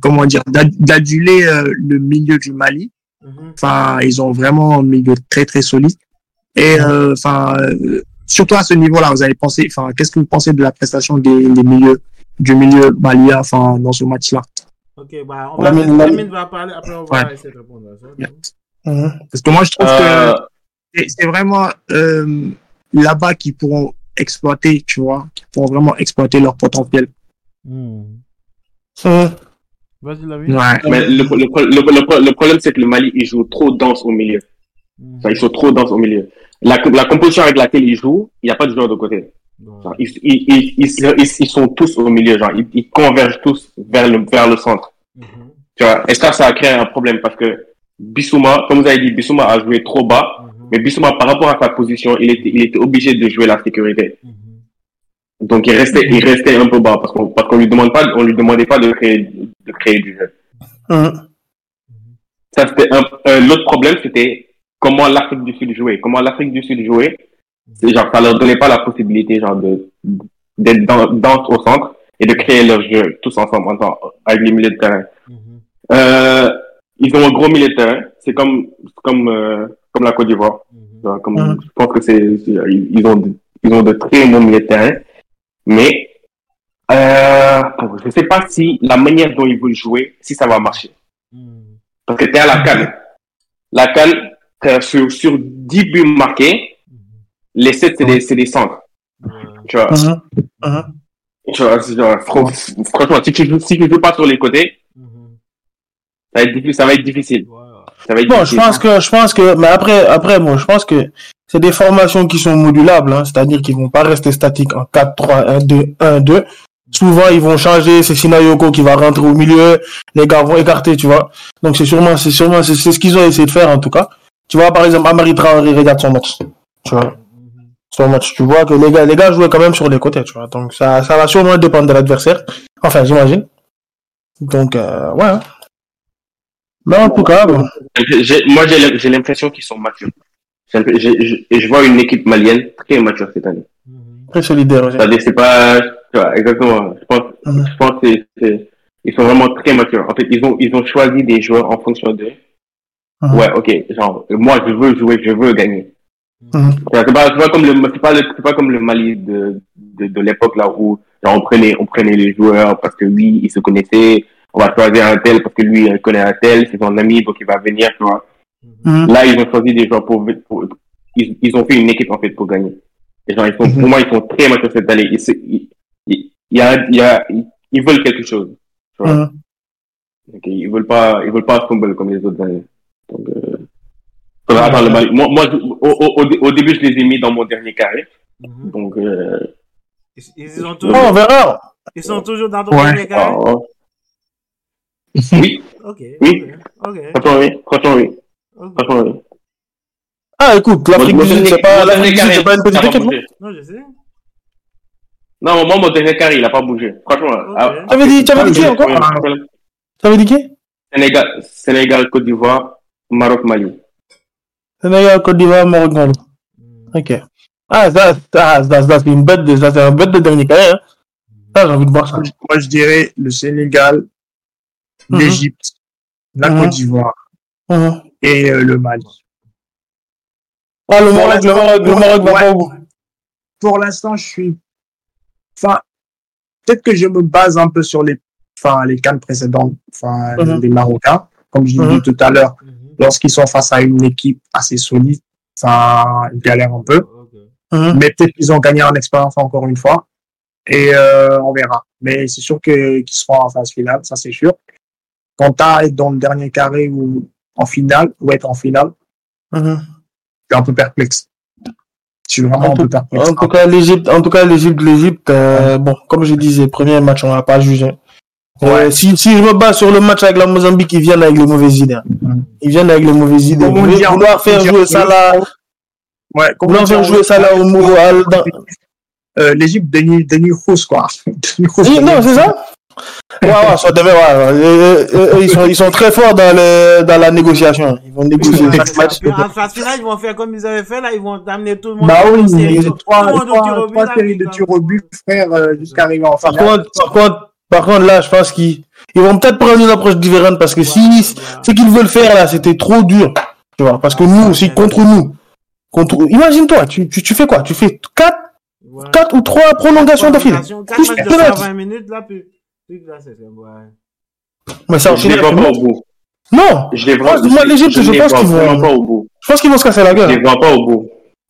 comment dire, d'aduler euh, le milieu du Mali. Mm-hmm. Enfin, ils ont vraiment un milieu très très solide. Et euh, enfin, euh, surtout à ce niveau-là, vous avez pensé, enfin, qu'est-ce que vous pensez de la prestation des, des milieux, du milieu malien, enfin, dans ce match-là? Ok, bah, on va, va parler, après on va ouais. essayer de répondre à ça. Yeah. Mmh. Parce que moi, je trouve euh... que c'est vraiment, euh, là-bas qu'ils pourront exploiter, tu vois, qui pourront vraiment exploiter leur potentiel. Hmm. Vas-y, la vie. Ouais. Mais le, le, le, problème, c'est que le Mali, il joue trop dense au milieu. Enfin, ils sont trop dense au milieu. La, la composition avec laquelle ils jouent, il n'y a pas de joueur de côté. ils, ils, ils, ils, sont tous au milieu, genre, ils, convergent tous vers le, vers le centre. Hmm. Tu vois, et ça, ça a créé un problème parce que Bissouma, comme vous avez dit, Bissouma a joué trop bas. Mais Bissouma, par rapport à sa position, il était, il était obligé de jouer la sécurité. Donc il restait, il restait un peu bas parce qu'on parce qu'on lui demande pas, on lui demandait pas de créer de créer du jeu. Ça c'était un, l'autre problème c'était comment l'Afrique du Sud jouait. Comment l'Afrique du Sud jouait, c'est genre ça leur donnait pas la possibilité genre de d'être dans, dans au centre et de créer leur jeu tous ensemble avec les milieux de terrain. Euh, ils ont un gros milieu de terrain. C'est comme comme euh, comme la Côte d'Ivoire. Comme je pense que c'est ils ont ils ont de très bons milieux de terrain. Mais euh, je ne sais pas si la manière dont ils veulent jouer, si ça va marcher. Parce que tu es à la canne. La canne, sur, sur 10 buts marqués, hmm. les 7, c'est des, des, centres. Tu vois. Uh-huh. Uh-huh. Tu vois franchement, si tu ne si joues pas sur les côtés, hmm. ça, va être difficile, ça va être difficile. Ça va être bon, je pense que, je pense que, mais après, après, bon, je pense que c'est des formations qui sont modulables, hein, c'est-à-dire qu'ils vont pas rester statiques en 4, 3, 1, 2, 1, 2. Souvent, ils vont changer, c'est Sinayoko qui va rentrer au milieu, les gars vont écarter, tu vois. Donc, c'est sûrement, c'est sûrement, c'est ce qu'ils ont essayé de faire, en tout cas. Tu vois, par exemple, Amari Traoré regarde son match. Tu vois? Son match, tu vois que les gars, les gars jouaient quand même sur les côtés, tu vois. Donc, ça, ça va sûrement dépendre de l'adversaire. Enfin, j'imagine. Donc, euh, ouais. Hein. Mais en tout cas, bon. Moi, j'ai l'impression qu'ils sont matures et je vois une équipe malienne très mature cette année. Très solidaire. C'est-à-dire, c'est pas, tu vois, exactement. Je pense, mhm. je pense que ils sont vraiment très matures. En fait, ils ont, ils ont choisi des joueurs en fonction de, mhm. ouais, ok, genre, moi, je veux jouer, je veux gagner. Mhm. C'est pas, pas comme le, c'est pas c'est pas comme le Mali de, de, de l'époque là où, genre, on prenait, on prenait les joueurs parce que oui, ils se connaissaient. On va choisir un tel parce que lui, il connaît un tel, c'est son ami, donc il va venir, tu vois. Mhm. Là, ils ont choisi des gens pour, ils, ils, ont fait une équipe en fait pour gagner. Les gens, ils sont, pour mhm. moi, ils sont très matures cette année. Ils, ils, y a, il y a, ils veulent quelque chose. Tu vois? Mhm. ils veulent pas, ils veulent pas fumble comme les autres années. Donc, euh, attends, le moi, moi au, au, au, début, je les ai mis dans mon dernier carré. Donc, euh, ils, ils ont toujours, oh, on verra. Ils sont toujours dans ton dernier carré? Oh. Oui. ok. Oui. Ok. Franchement, oui. Franchement, oui. Ah, écoute, l'Afrique du Sud, c'est pas, c'est pas une petite équipe, non? je sais. Non, moi, mon dernier carré, il a pas bougé. Franchement. Ah, tu avais dit, tu avais dit qui encore? Tu avais dit qui? Sénégal, Sénégal, Côte d'Ivoire, Maroc, Mali. Sénégal, Côte d'Ivoire, Maroc, Mali. Hmm. Ok. Ah, ça, ça, ça, c'est une bête de, ça, c'est un bête de dernier carré, hein. Ça, j'ai envie de voir ça. Moi, je dirais le Sénégal, mhm. l'Égypte, la. Côte d'Ivoire. Et euh, le Mali. Ah, le Maroc, le Maroc, le Maroc va pas où Pour l'instant, je suis. Enfin, peut-être que je me base un peu sur les, enfin, les cannes précédentes, enfin, les Marocains. Comme je l'ai dit tout à l'heure. Lorsqu'ils sont face à une équipe assez solide, ça galère un peu. Mhm. Mais peut-être qu'ils ont gagné en expérience encore une fois. Et euh, on verra. Mais c'est sûr qu'ils seront en phase finale, ça c'est sûr. Quant à être dans le dernier carré où en finale ou être en finale, mm je suis un peu perplexe. Je suis vraiment en un peu perplexe. En tout cas, l'Égypte, en tout cas, l'Égypte, l'Égypte, euh, bon, comme je disais, premier match, on va pas juger. Ouais. si, si je me bats sur le match avec la Mozambique, ils viennent avec les mauvaises idées. Mhm. Ils viennent avec les mauvaises idées. Vouloir faire jouer ça là. Ouais, vouloir faire jouer ça là au Mouro. Euh, L'Égypte, Denis, Denis Rousse, quoi. Denis non, c'est ça? Ouais, ouais, ça devait, ouais. Ils sont, ils sont très forts dans, le, dans la négociation. Ils vont négocier chaque match. Finale, ils vont faire comme ils avaient fait, là. Ils vont amener tout le monde. Bah oui, il y a trois, trois, trois séries de tirs au but, frère, euh, jusqu'à arriver en finale. Par contre, par contre, par contre, là, je pense qu'ils, ils vont peut-être prendre une approche différente parce que si, ce qu'ils veulent faire, là, c'était trop dur. Tu vois, parce que nous, aussi, contre nous, contre, imagine-toi, tu, tu, tu fais quoi? Tu fais 4, 4 ou 3 prolongations d'affilée. 4 matchs de 20 minutes, là, puis... Mais ça, je les vois pas au bout. Non! Je les vois, moi, l'Égypte, je, pense qu'ils vont. pas au bout. Je pense qu'ils vont se casser la gueule. Je les vois pas au bout.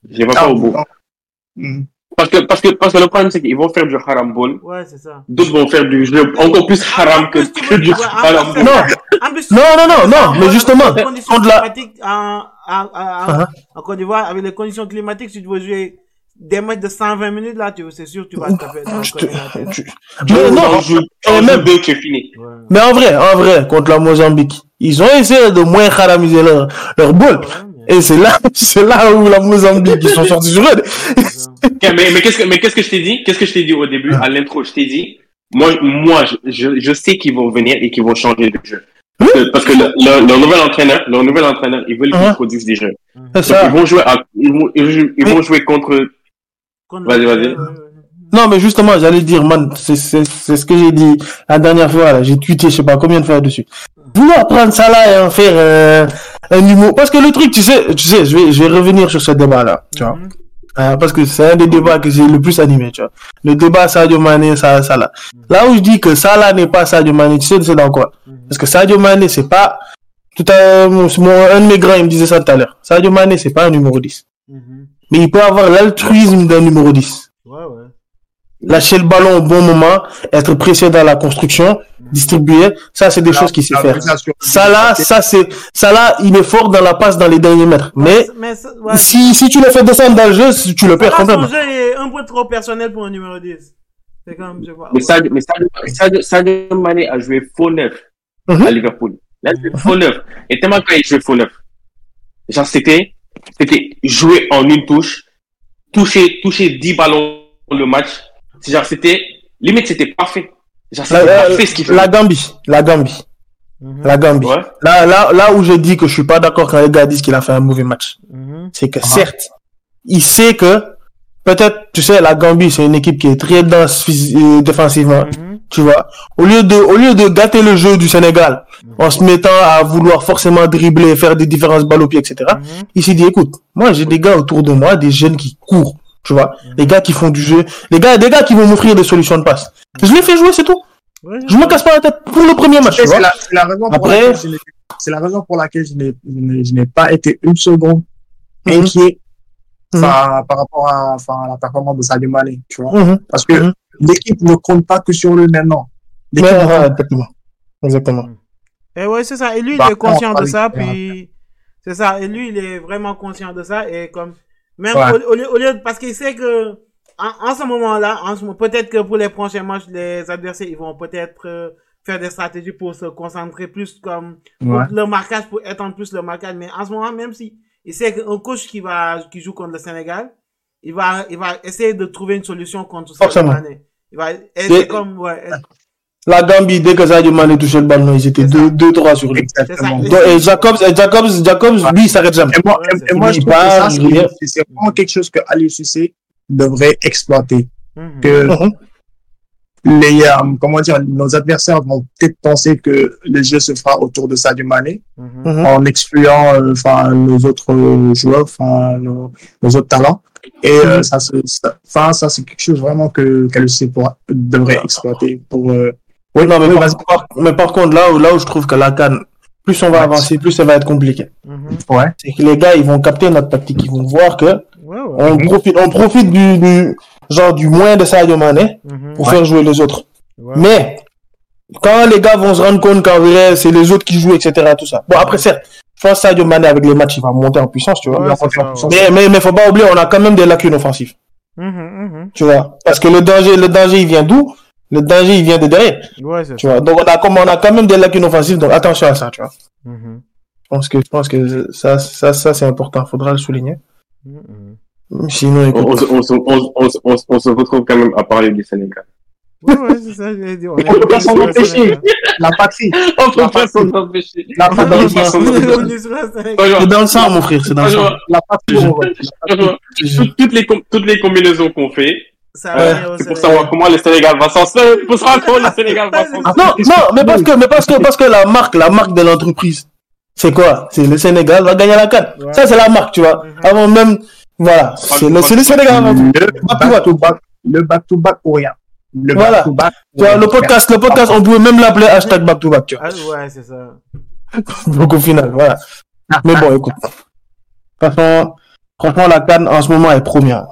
Je les vois pas au bout. Parce que, parce que, parce que le problème, c'est qu'ils vont faire du haram ball. Ouais, c'est ça. D'autres vont faire du jeu encore plus haram que, que du haram ball. Non. non, non, non, non, mais justement, contre la... en, en, en, en Côte d'Ivoire, avec les conditions climatiques, si tu veux jouer des matchs de 120 minutes, là, tu, c'est sûr, tu vas taper dans Mais non, je, je, même deux qui est fini. Mais en vrai, en vrai, contre la Mozambique, ils ont essayé de moins haramiser leur, leur boule. Et c'est là, c'est là où la Mozambique, ils sont sortis sur eux. mais, mais qu'est-ce que, mais qu'est-ce que je t'ai dit? Qu'est-ce que je t'ai dit au début, à l'intro? Je t'ai dit, moi, moi, je, je, sais qu'ils vont venir et qu'ils vont changer de jeu. Parce que le, le, nouvel entraîneur, leur nouvel entraîneur, ils veulent qu'ils uh-huh. produisent des jeux. Donc, ils vont jouer à, ils vont, ils vont jouer contre Vas-y, vas-y. Non, mais justement, j'allais dire, man, c'est ce que j'ai dit la dernière fois, là. J'ai tweeté, je sais pas combien de fois dessus. Vouloir prendre ça là et en faire euh, un humour. Parce que le truc, tu sais, tu sais, je vais, je vais revenir sur ce débat-là, tu vois. Mhm. Euh, parce que c'est un des débats que j'ai le plus animé, tu vois. Le débat Sadio Mané, ça, ça là. Mhm. Là où je dis que ça là n'est pas Sadio Mané, tu sais, c'est dans quoi? Mhm. Parce que Sadio Mané, c'est pas, tout à, mon, un de mes grands, il me disait ça tout à l'heure. Sadio Mané, c'est pas un numéro 10 mais il peut avoir l'altruisme d'un numéro 10. Ouais, ouais. Lâcher le ballon au bon moment, être précieux dans la construction, distribuer, ça c'est des choses qu'il sait faire. Ça là, ça c'est, ça là, il est fort dans la passe dans les derniers mètres. Mais, si, si tu le fais descendre dans le jeu, tu le perds complètement. Son jeu est un peu trop personnel pour un numéro 10. C'est comme, je vois. Mais Sadio, mais Sadio, Sadio, Mané a joué faux neuf mhm. à Liverpool. Là, il faux neuf. Et tellement quand il jouait faux neuf. Genre, c'était, c'était jouer en une touche, toucher, toucher 10 ballons le match. Genre, c'était, limite, c'était parfait. Genre, la, parfait ce qu'il fait. La Gambie, la Gambie. Mhm. La Gambie. Là, là, là où je dis que je suis pas d'accord quand les gars disent qu'il a fait un mauvais match. Mhm. C'est que ah. certes, il sait que, peut-être, tu sais, la Gambie, c'est une équipe qui est très dense euh, défensivement. Mhm tu vois. Au lieu de, au lieu de gâter le jeu du Sénégal en se mettant à vouloir forcément dribbler, faire des différences balles au pied, etc. Il s'est dit, écoute, moi j'ai des gars autour de moi, des jeunes qui courent, tu vois, mhm. des gars qui font du jeu, des gars, des gars qui vont m'offrir des solutions de passe. Je les fais jouer, c'est tout. je me casse pas la tête pour le premier match. C'est la, la, raison Après, c'est la raison pour laquelle je n'ai pas été une seconde mhm. inquiet par rapport à, enfin, à la performance de Sadio Mané, tu vois. Parce que l'équipe ne compte pas que sur le maintenant. Exactement. Exactement. Et ouais, c'est ça. Et lui, il bah, est conscient de ça, puis c'est ça. Et lui, il est vraiment conscient de ça. Et comme, même au, lieu, au lieu, parce qu'il sait que, en, ce moment-là, en ce moment, peut-être que pour les prochains matchs, les adversaires, ils vont peut-être euh, faire des stratégies pour se concentrer plus comme le marquage, pour étendre plus le marquage. Mais en ce moment, même si il sait qu'un coach qui va, qui joue contre le Sénégal, il va, il va essayer de trouver une solution contre ça. Il va être comme, ouais. La Gambie, dès que Sadio Mané touchait le ballon, ils étaient 2-3 sur lui. Exactement. et Jacobs, Jacobs, Jacobs, lui, il s'arrête jamais. Et moi, et moi je trouve que c'est vraiment quelque chose que Ali Cissé devrait exploiter. Mhm. Que mhm. les, euh, comment dire, nos adversaires vont peut-être penser que le jeu se fera autour de Sadio Mané, mhm. en excluant, euh, enfin, nos autres joueurs, enfin, nos, nos autres talents. Et euh, mhm. ça, ça, ça c'est quelque chose vraiment que qu'elle devrait exploiter pour. Oui, non, mais, par, mais par contre, là où, là où je trouve que la canne, plus on va avancer, plus ça va être compliqué. Mhm. Ouais. C'est que les gars, ils vont capter notre tactique, ils vont voir que on profite, on profite du, du genre du moins de Sadio Mané mhm. pour faire jouer les autres. Mais quand les gars vont se rendre compte qu'en vrai, c'est les autres qui jouent, etc., tout ça. Bon, après, certes, je pense Sadio Mané, avec les matchs, il va monter en puissance, tu vois. mais, mais, mais faut pas oublier, on a quand même des lacunes offensives. Mmh, mmh. Tu vois. Parce que le danger, le danger, il vient d'où? Le danger, il vient de derrière. Ouais, tu vois. Donc, on a, comme, on a quand même des lacunes offensives, donc attention à ça, tu vois. Mmh. Je pense que, je pense que ça, ça, ça, c'est important. Faudra le souligner. Sinon, écoute. On, on, on, on, se retrouve quand même à parler du Sénégal. Ouais, ouais, c'est ça, j'allais dire. On peut pas s'en empêcher. La patrie. On peut pas s'en empêcher. La patrie. C'est dans le sang, mon frère, c'est dans le sang. La patrie. Toutes les, toutes les combinaisons qu'on fait, c'est pour savoir comment le Sénégal va s'en sortir. Pour savoir comment le Sénégal va s'en sortir. Non, non, mais parce que, mais parce que, parce que la marque, la marque de l'entreprise, c'est quoi? C'est le Sénégal va gagner la canne. Ça, c'est la marque, tu vois. Avant même, voilà. C'est le, Sénégal Le back-to-back ou rien. Le voilà. back to back. le podcast, le podcast, on pouvait même l'appeler hashtag back to back, tu vois. Ah, ouais, c'est ça. Donc au final, voilà. Mais bon, écoute. Franchement, franchement, la canne en ce moment est première.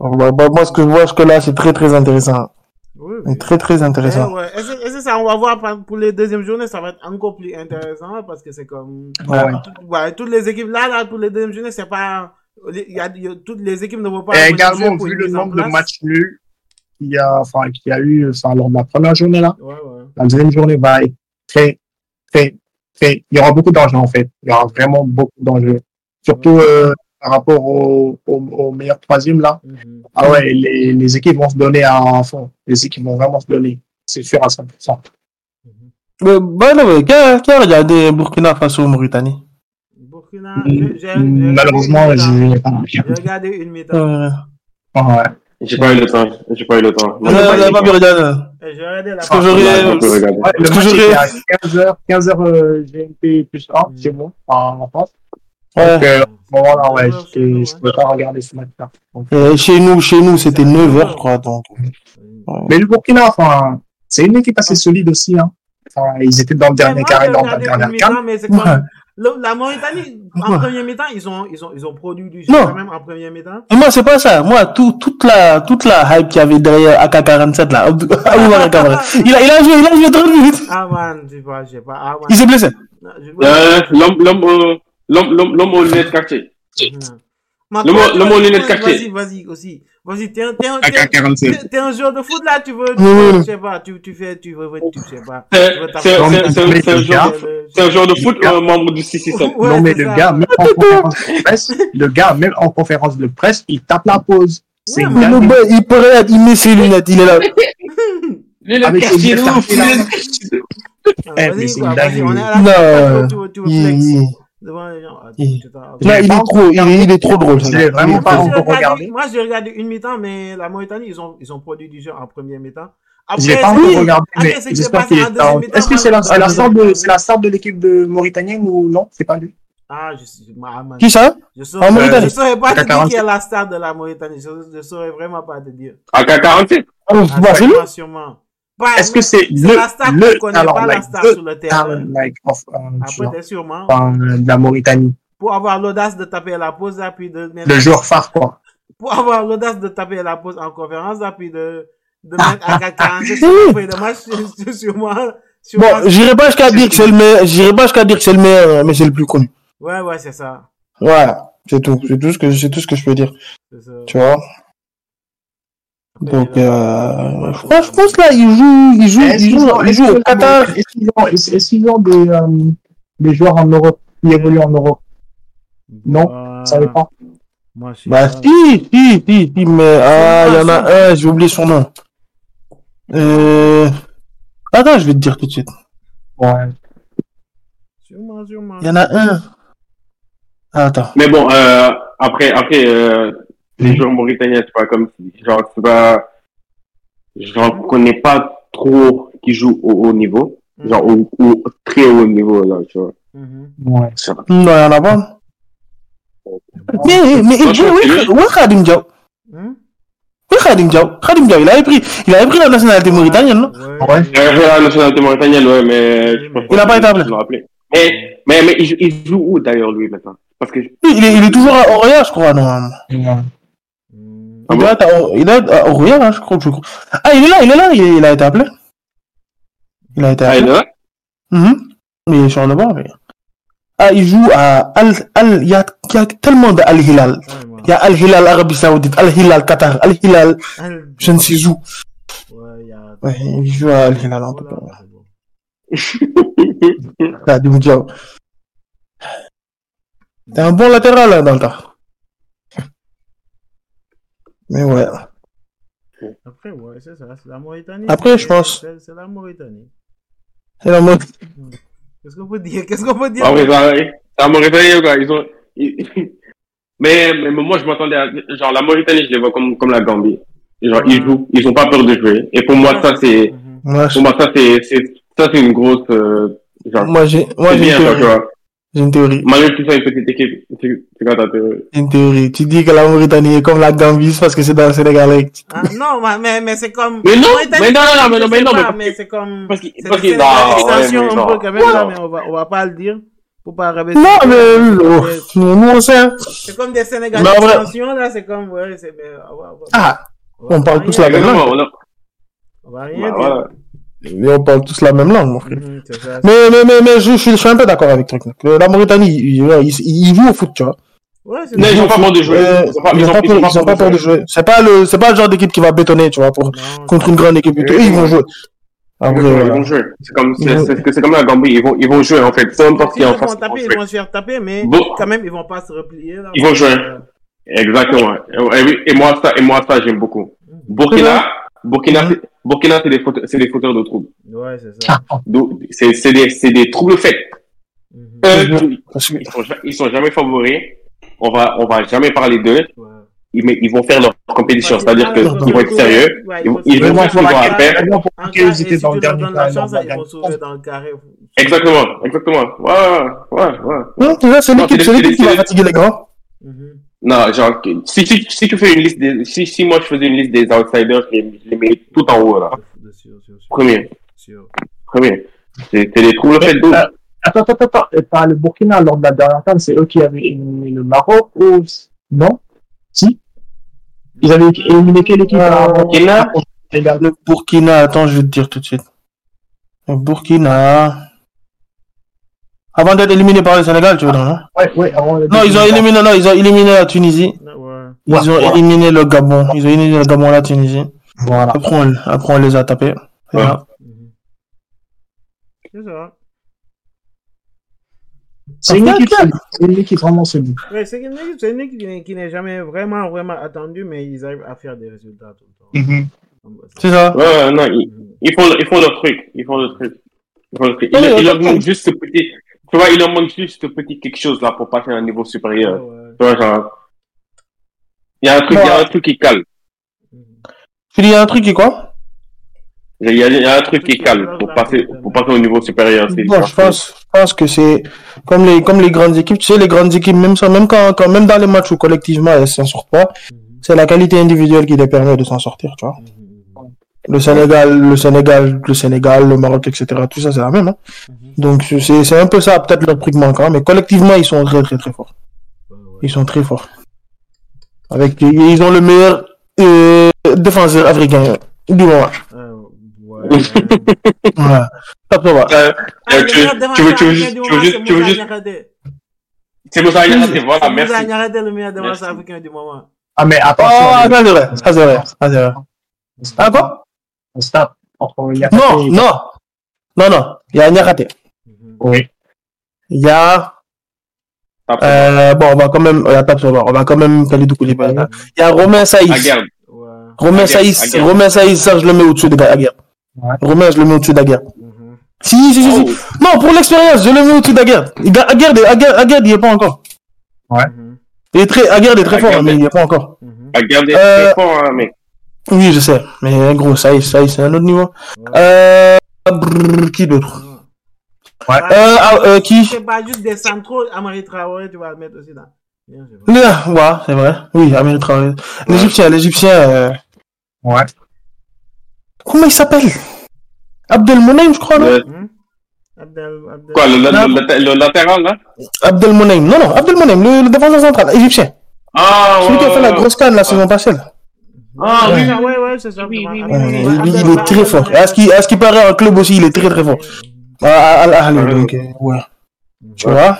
Bah, bah, moi, ce que je vois que là, c'est très, très intéressant. Oui, Très, très intéressant. Eh ouais. Et c'est ça, on va voir pour les deuxièmes journées, ça va être encore plus intéressant parce que c'est comme. Ouais. toutes les équipes là, là, pour les deuxièmes journées, c'est pas. Il y a, toutes les équipes ne vont pas. Et également, vu le nombre de matchs nuls qu'il y a, enfin, qu'il y a eu, enfin, lors de la première journée là, ouais, ouais. la deuxième journée va être très, très, très. Il y aura beaucoup d'enjeux en fait. Il y aura vraiment beaucoup d'enjeux. Surtout, euh, par rapport au, au, au meilleur troisième là. Mhm. Ah ouais, les, les, équipes vont se donner à fond. Les équipes vont vraiment se donner. C'est sûr à 100%. Mais, bah non, qui a, qui a regardé Burkina Faso Mauritanie Burkina, Malheureusement, j'ai pas regardé une mi-temps. ouais. J'ai pas eu le temps. J'ai pas eu le temps. Pas, pas regarder. J'ai regardé la Parce que j'aurais. Parce que j'aurais. 15h, 15h GMT plus 1, c'est bon, en France. Ouais. Donc, euh, moment-là, ouais, je ne peux pas regarder ce match-là. Euh, chez nous, chez nous, c'était 9 heures, je crois, donc. Mais le Burkina, enfin, c'est une équipe assez solide aussi, hein. Enfin, ils étaient dans le dernier carré, dans le dernier carré. Mais c'est comme, la Mauritanie, en premier mi-temps, ils ont, ils ont, ils ont produit du jeu quand même en premier mi-temps. Moi, c'est pas ça. Moi, tout, toute la, toute la hype qu'il y avait derrière AK-47, là, il a, il a joué, il a joué 30 minutes. Ah, man, je sais pas, je sais pas. Ah, il s'est blessé. Euh, l'homme, l'homme, euh, L'homme aux lunettes quartier. L'homme aux lunettes quartier. Vas-y, vas-y, aussi. Vas-y, t'es un, t'es un, t'es un joueur de foot là, tu veux, tu, je sais pas, tu, tu fais, tu veux, tu sais pas. C'est un joueur de foot, un membre du 667. Non, mais le gars, même en conférence de presse, le gars, même en conférence de presse, il tape la pause. C'est il pourrait, il met ses lunettes, il est là. Lunettes quartier, Vas-y, vas-y, on est à la fin, tu veux flexer devant les gens. Ah, il... Là, il, est trop, il, est, il est trop drôle. Je vraiment pas encore regardé. Moi, j'ai regardé une mi-temps, mais la Mauritanie, ils ont, ils ont produit du jeu en première mi-temps. Je l'ai pas encore regardé, mais j'espère qu'il est Est-ce que c'est la, la star de, c'est la star de l'équipe de Mauritanienne ou non? C'est pas lui? Ah, je sais, Qui ça? Je saurais, je saurais pas te dire qui est la star de la Mauritanie. Je, je saurais vraiment pas te dire. AK-47? Ah, c'est lui? Sûrement. Est-ce que c'est le, la star le connaît talent, pas like, la star sur le terrain. Talent, like, of, um, Après, sûrement. de la Mauritanie. Pour avoir l'audace de taper la pause, puis de mettre... Le joueur phare, quoi. Pour avoir l'audace de taper la pause en conférence, puis de, de mettre à 40 sur de match, sûrement. Bon, j'irai pas jusqu'à dire que c'est le meilleur, j'irai pas jusqu'à dire que c'est le meilleur, mais c'est le plus connu. Ouais, ouais, c'est ça. Voilà. C'est tout. C'est tout ce que, c'est tout ce que je peux dire. Tu vois? Donc, euh, je pense là, il joue, il joue, il joue, il joue au Qatar. Est-ce qu'ils ont des, euh, des joueurs en Europe qui évoluent en Europe? Non, euh, ça pas. Moi, bah, si, si, si, si, mais ah, il y en a un, j'ai oublié son nom. Euh... Attends, je vais te dire tout de suite. Ouais. Il y en a un. attends. Mais bon, euh, après, après, euh, les joueurs mauritaniens, c'est pas comme genre, c'est pas, j'en connais pas trop qui jouent au haut niveau, mm. genre au, au, très haut niveau, là, tu vois. Mm -hmm. Ouais. Ça va. Non, il y en a pas. Mais, mais, oui, oui, Khadim Diaw. Oui, Khadim Diaw. Khadim Diaw, il avait pris, il avait pris la nationalité mauritanienne, non? Ouais. Il avait pris la nationalité mauritanienne, ouais, mais je pense Il n'a pas été appelé. Mais, mais, mais, il, il joue où, d'ailleurs, lui, maintenant? Parce que. Il est, il est toujours à Oria, je crois, normalement. Il doit être il doit être au Royal, hein, je crois, je crois. Ah, il est là, il est là, il, il a été appelé. Il a été appelé. Ah, il est là? Mm -hmm. Mais il est sur le banc, mais... Ah, il joue à Al, Al, il y a, il y a tellement de Al Hilal. Il y a Al Hilal Arabie Saoudite, Al Hilal Qatar, Al Hilal, je ne sais où. Ouais, il, y a... ouais, il joue à Al Hilal en tout cas. Ah, Diaw. T'es un bon latéral, là, dans le tas. Mais ouais. Après, ouais, c'est ça, c'est la Mauritanie. Après, je pense. C'est la Mauritanie. C'est la Mauritanie. Qu'est-ce qu'on peut dire? Qu'est-ce qu'on peut dire? Ah oui, c'est la Mauritanie, quoi. Ils ont. Mais, mais, moi, je m'attendais à. Genre, la Mauritanie, je les vois comme, comme la Gambie. Genre, ils jouent, ils ont pas peur de jouer. Et pour moi, ça, c'est. Pour moi, ça, c'est. Ça, c'est une grosse. Euh, genre, moi, j'ai. Moi, j'ai. J'ai une théorie. Malgré tu sois une petite équipe, c'est quoi ta théorie Une théorie. Tu dis que la Mauritanie est comme la Gambie parce que c'est dans le Sénégal. Ah, non, mais, mais c'est comme. Mais non, mais non, non, non, mais non, mais, c'est comme. Parce que, parce que, non, extension un peu quand même, là, mais on va, on va pas le dire. Faut pas rabaisser. Non, mais oh, nous, on sait. hein. C'est comme des Sénégalais Mais d'extension, là, c'est comme, ouais, c'est, mais, Ah, on parle tous la même langue. On va rien bah, dire. Mais on parle tous la même langue, mon frère. Ça. Mais, mais, mais, mais je, je suis, je suis un peu d'accord avec toi. La Mauritanie, ils, ils, ils- ils jouent au foot, tu vois. Ouais, c'est Non, ils ont pas peur de jouer. Euh, Ils ont pas- ils ont pas peur, ils ont pas peur de jouer. C'est pas le, c'est pas le genre d'équipe qui va bétonner, tu vois, pour, Non, contre une grande équipe. et tout. Eux, ils vont jouer. Ils Après, vont, ils voilà. vont jouer. C'est comme, Ils c'est, comme la Gambie. Ils vont, ils vont jouer, en fait. Peu importe qui est en Ils face. vont taper, Ils ils vont se faire taper, mais Bon. quand même, ils vont pas se replier. Là. Ils vont jouer. Exactement. Et, oui, et moi, ça, et moi, ça, j'aime beaucoup. Burkina, Burkina, Mhm. c'est- Burkina, c'est des fauteurs, c'est des fauteurs de troubles. Ouais, c'est ça. Donc, c'est, c'est des, c'est des troubles faits. Mhm. Eux, Mhm. ils sont, ils sont jamais favoris. On va, on va jamais parler d'eux. Ouais. Ils, mais ils vont faire leur compétition. Ouais, C'est-à-dire qu'ils vont être sérieux. ouais, Ils vont, il ils vont se faire ce qu'ils pour dans le dernier ils vont dernier sauver dans le carré. Exactement, exactement. Ouais, ouais, ouais. Non, c'est l'équipe, c'est l'équipe qui va les- fatiguer les grands. Mhm. Non, genre, si, si, si tu fais une liste des, si, si moi je faisais une liste des outsiders, je les, je les mets tout en haut, là. De sûr, sûr, sûr. Premier, premier. C'est des troubles faits de Euh, Attends, attends, attends. Et par le Burkina, lors de la dernière table, c'est eux qui avaient éliminé le Maroc ou non Si Ils avaient éliminé quelle équipe Euh, Burkina Le Burkina, attends, je vais te dire tout de suite. Le Burkina. Avant d'être éliminé par le Sénégal, tu veux dire, non? Ouais, ouais, avant le Non, ils ont éliminé, non, ils ont éliminé la Tunisie. Ouais. Ils Ouais, ont ouais. éliminé le Gabon. Ils ont éliminé le Gabon et la Tunisie. Voilà. Après, on, après, on les a tapés. C'est Ouais. ça. Mhm. C'est ça. C'est une équipe, c'est une équipe vraiment solide. Ouais, c'est une équipe, c'est une équipe qui n'est- jamais vraiment, vraiment attendue, mais ils arrivent à faire des résultats tout le temps. Mhm. C'est ça. Ouais, non, ils, ils font, ils font leur truc. Ils font leur truc. Ils font leur truc. Il, Ouais, il leur ouais. manque juste ce petit, tu vois, il leur manque juste ce petit quelque chose là pour passer à un niveau supérieur. ouais. Tu vois, genre, il y a un truc, il y a un truc qui cale. Tu dis, il y a un truc qui quoi? Il y a, il y a un truc qui cale pour passer, pour passer au niveau supérieur. c'est- Bon, je pense, je pense que c'est comme les, comme les grandes équipes. Tu sais, les grandes équipes, même ça, même quand, quand, même dans les matchs où collectivement elles s'en sortent pas, Mhm. c'est la qualité individuelle qui les permet de s'en sortir, tu vois. Mhm. Le Sénégal, le Sénégal, le Sénégal, le Maroc, etc. Tout ça, c'est la même, hein. Mhm. Donc, c'est, c'est un peu ça, peut-être leur truc manquant, mais collectivement, ils sont très, très, très forts. Ils sont très forts. Avec, ils ont le meilleur, euh, défenseur africain du moment. Ah, ouais. Top. Euh, Ah, euh, tu, veux, tu veux juste, tu veux moment, juste, c'est tu veux Moussa juste, Niakhaté. c'est Moussa voilà, Moussa merci. Niakhaté, le meilleur défenseur Merci. africain du moment. Ah, mais Oh, attention. ça c'est vrai, ça c'est vrai, ça c'est vrai. Ah, quoi? Tape entre Niakhaté Non, et- non. Non, non. Il y a Niakhaté. Mhm. Oui. Il y a, euh, bon, on va quand même, on va pas on va quand même Kalidou Koulibaly. Il y a Romain Saïs. Ouais. Romain Saïs. Romain Saïs, ça, je le mets au-dessus de Aguerd. Ouais. Romain, je le mets au-dessus d'Aguerd. Mhm. Si, si, si, si. Oh. Non, pour l'expérience, je le mets au-dessus d'Aguerd. Aguerd, Aguerd, Aguerd, il est pas encore. Mhm. Il est très, Aguerd est très fort, Aguerd. mais il est pas encore. Mhm. Aguerd est Euh, très fort, hein, mec. Oui, je sais. Mais gros, Saïs, Saïs, c'est un autre niveau. Ouais. Euh, brrr, qui d'autre? Ouais. Euh, ah, euh, qui? C'est pas juste des centraux, Amari Traoré, tu vas le mettre aussi là. Bien, je vois. Là, ouais, c'est vrai. Oui, Amir Traoré. L'Égyptien, l'Égyptien, euh, Ouais. comment il s'appelle? Abdelmonem, je crois, non? Hmm? Abdel, Abdel. Quoi, le, le, Non. le, le, le latéral, là? Abdelmonem. Non, non, Abdelmonem, le, le défenseur central, égyptien. Ah, Celui qui a fait la grosse canne la saison passée. là. Ah, oui. ouais, ouais, ouais, c'est ça. Oui, oui, oui, il est très fort. À ce qui, à ce qui paraît, en club aussi, il est très, très fort. À, à, à, Al Ahly, donc, euh, ouais. Tu vois?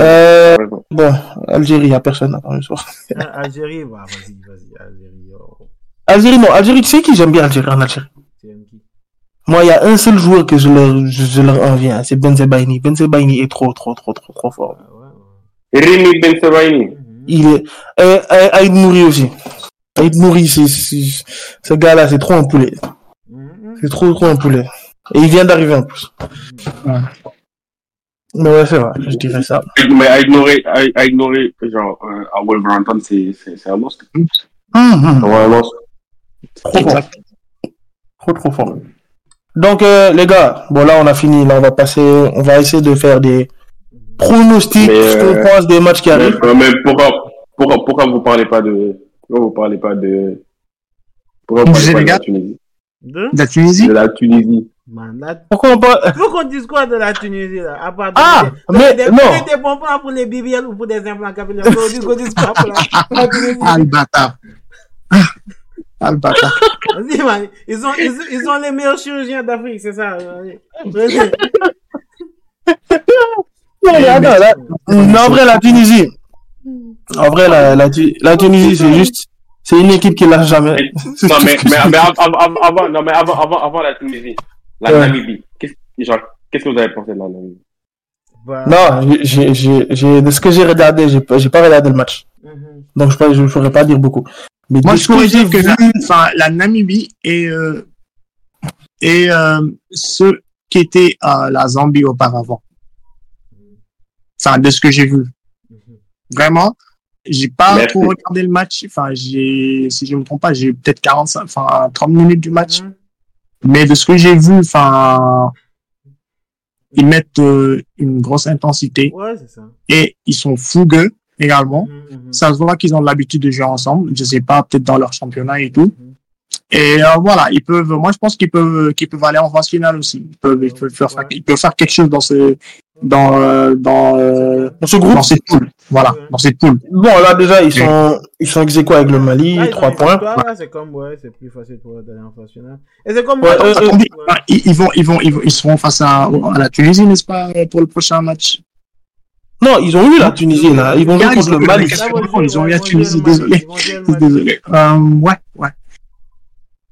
Euh, bon, Algérie, il y a personne, attends, je soir. Ah, Algérie, bah, vas-y, vas-y, Algérie. oh, Algérie, non, Algérie, tu sais qui j'aime bien Algérie, en Algérie? Moi, il y a un seul joueur que je leur, je, je leur envie, hein, c'est Benzebaini. Benzebaini est trop, trop, trop, trop, trop fort. Ah. Rémi Ben Sebaini. Mhm. Il est, euh, Aïd Nouri aussi. Aïd Nouri, c'est, c'est- ce gars-là, c'est trop un poulet. Mhm. C'est trop, trop un poulet. Et il vient d'arriver en plus. Ouais. Mais ouais, c'est vrai, je dirais ça. Mais à ignorer, à, à ignorer, genre, euh, à Wolverhampton, c'est, c'est, c'est un monstre. Hum, hum, C'est un monstre. trop fort. Trop, trop fort. Donc, euh, les gars, bon, là, on a fini. Là, on va passer, on va essayer de faire des pronostics, ce qu'on euh, pense des matchs qui Mais, arrivent. mais pourquoi, pourquoi, pourquoi vous parlez pas de, pourquoi vous parlez pas de, pourquoi vous Du parlez pas de la Tunisie? De? La Tunisie? De la Tunisie. Pourquoi on parle... Faut qu'on dise quoi de la Tunisie, là? À part ah, mais des, non. Des bonbons pour les BBL ou pour des implants capillaires. Faut qu'on dise quoi pour la, Tunisie? Le bâtard. Vas-y, man. Ils ont, ils, ils, ont les meilleurs chirurgiens d'Afrique, c'est ça. non, mais attends, là, non, en vrai, la Tunisie. En vrai, la, la, la Tunisie, c'est juste, c'est une équipe qui lâche jamais. Non, mais, mais, mais avant, avant, non, mais avant, avant, avant la Tunisie, la ouais. Namibie, qu'est-ce qu'est-ce que vous avez pensé de la Namibie? Bah... Non, j'ai, j'ai, j'ai, de ce que j'ai regardé, j'ai, j'ai pas regardé le match. Mm -hmm. Donc, je ne pourrais pas dire beaucoup. Mais Moi, je pourrais dire que la, enfin, la Namibie est, euh, est euh, ce qui était à la Zambie auparavant. Enfin, de ce que j'ai vu. Vraiment, j'ai pas Merci. trop regardé le match. Enfin, j'ai, si je me trompe pas, j'ai peut-être 45, enfin, 30 minutes du match. Mmh. Mais de ce que j'ai vu, enfin, ils mettent euh, une grosse intensité. Ouais, ça. Et ils sont fougueux également. Mmh, mmh. Ça se voit qu'ils ont l'habitude de jouer ensemble. Je sais pas, peut-être dans leur championnat et tout. Et euh, voilà, ils peuvent. Moi, je pense qu'ils peuvent, qu'ils peuvent aller en phase finale aussi. Ils peuvent, ils peuvent faire, ils peuvent faire quelque chose dans ce, dans, euh, dans, euh, dans ce groupe, dans cette poule. Voilà, dans cette poule. Bon, là déjà, ils sont, ils sont ex avec le Mali, ah, 3 points. Ouais. C'est comme, ouais, c'est plus facile pour en phase finale. Et c'est comme, ouais, euh, attendez, ouais. ils, ils, vont, ils vont, ils vont, ils seront face à, à la Tunisie, n'est-ce pas, pour le prochain match? Non, ils ont eu la Tunisie, là. Ils vont jouer contre le Mali. Ils ont eu la Tunisie, désolé. Désolé. Euh, ouais, ouais.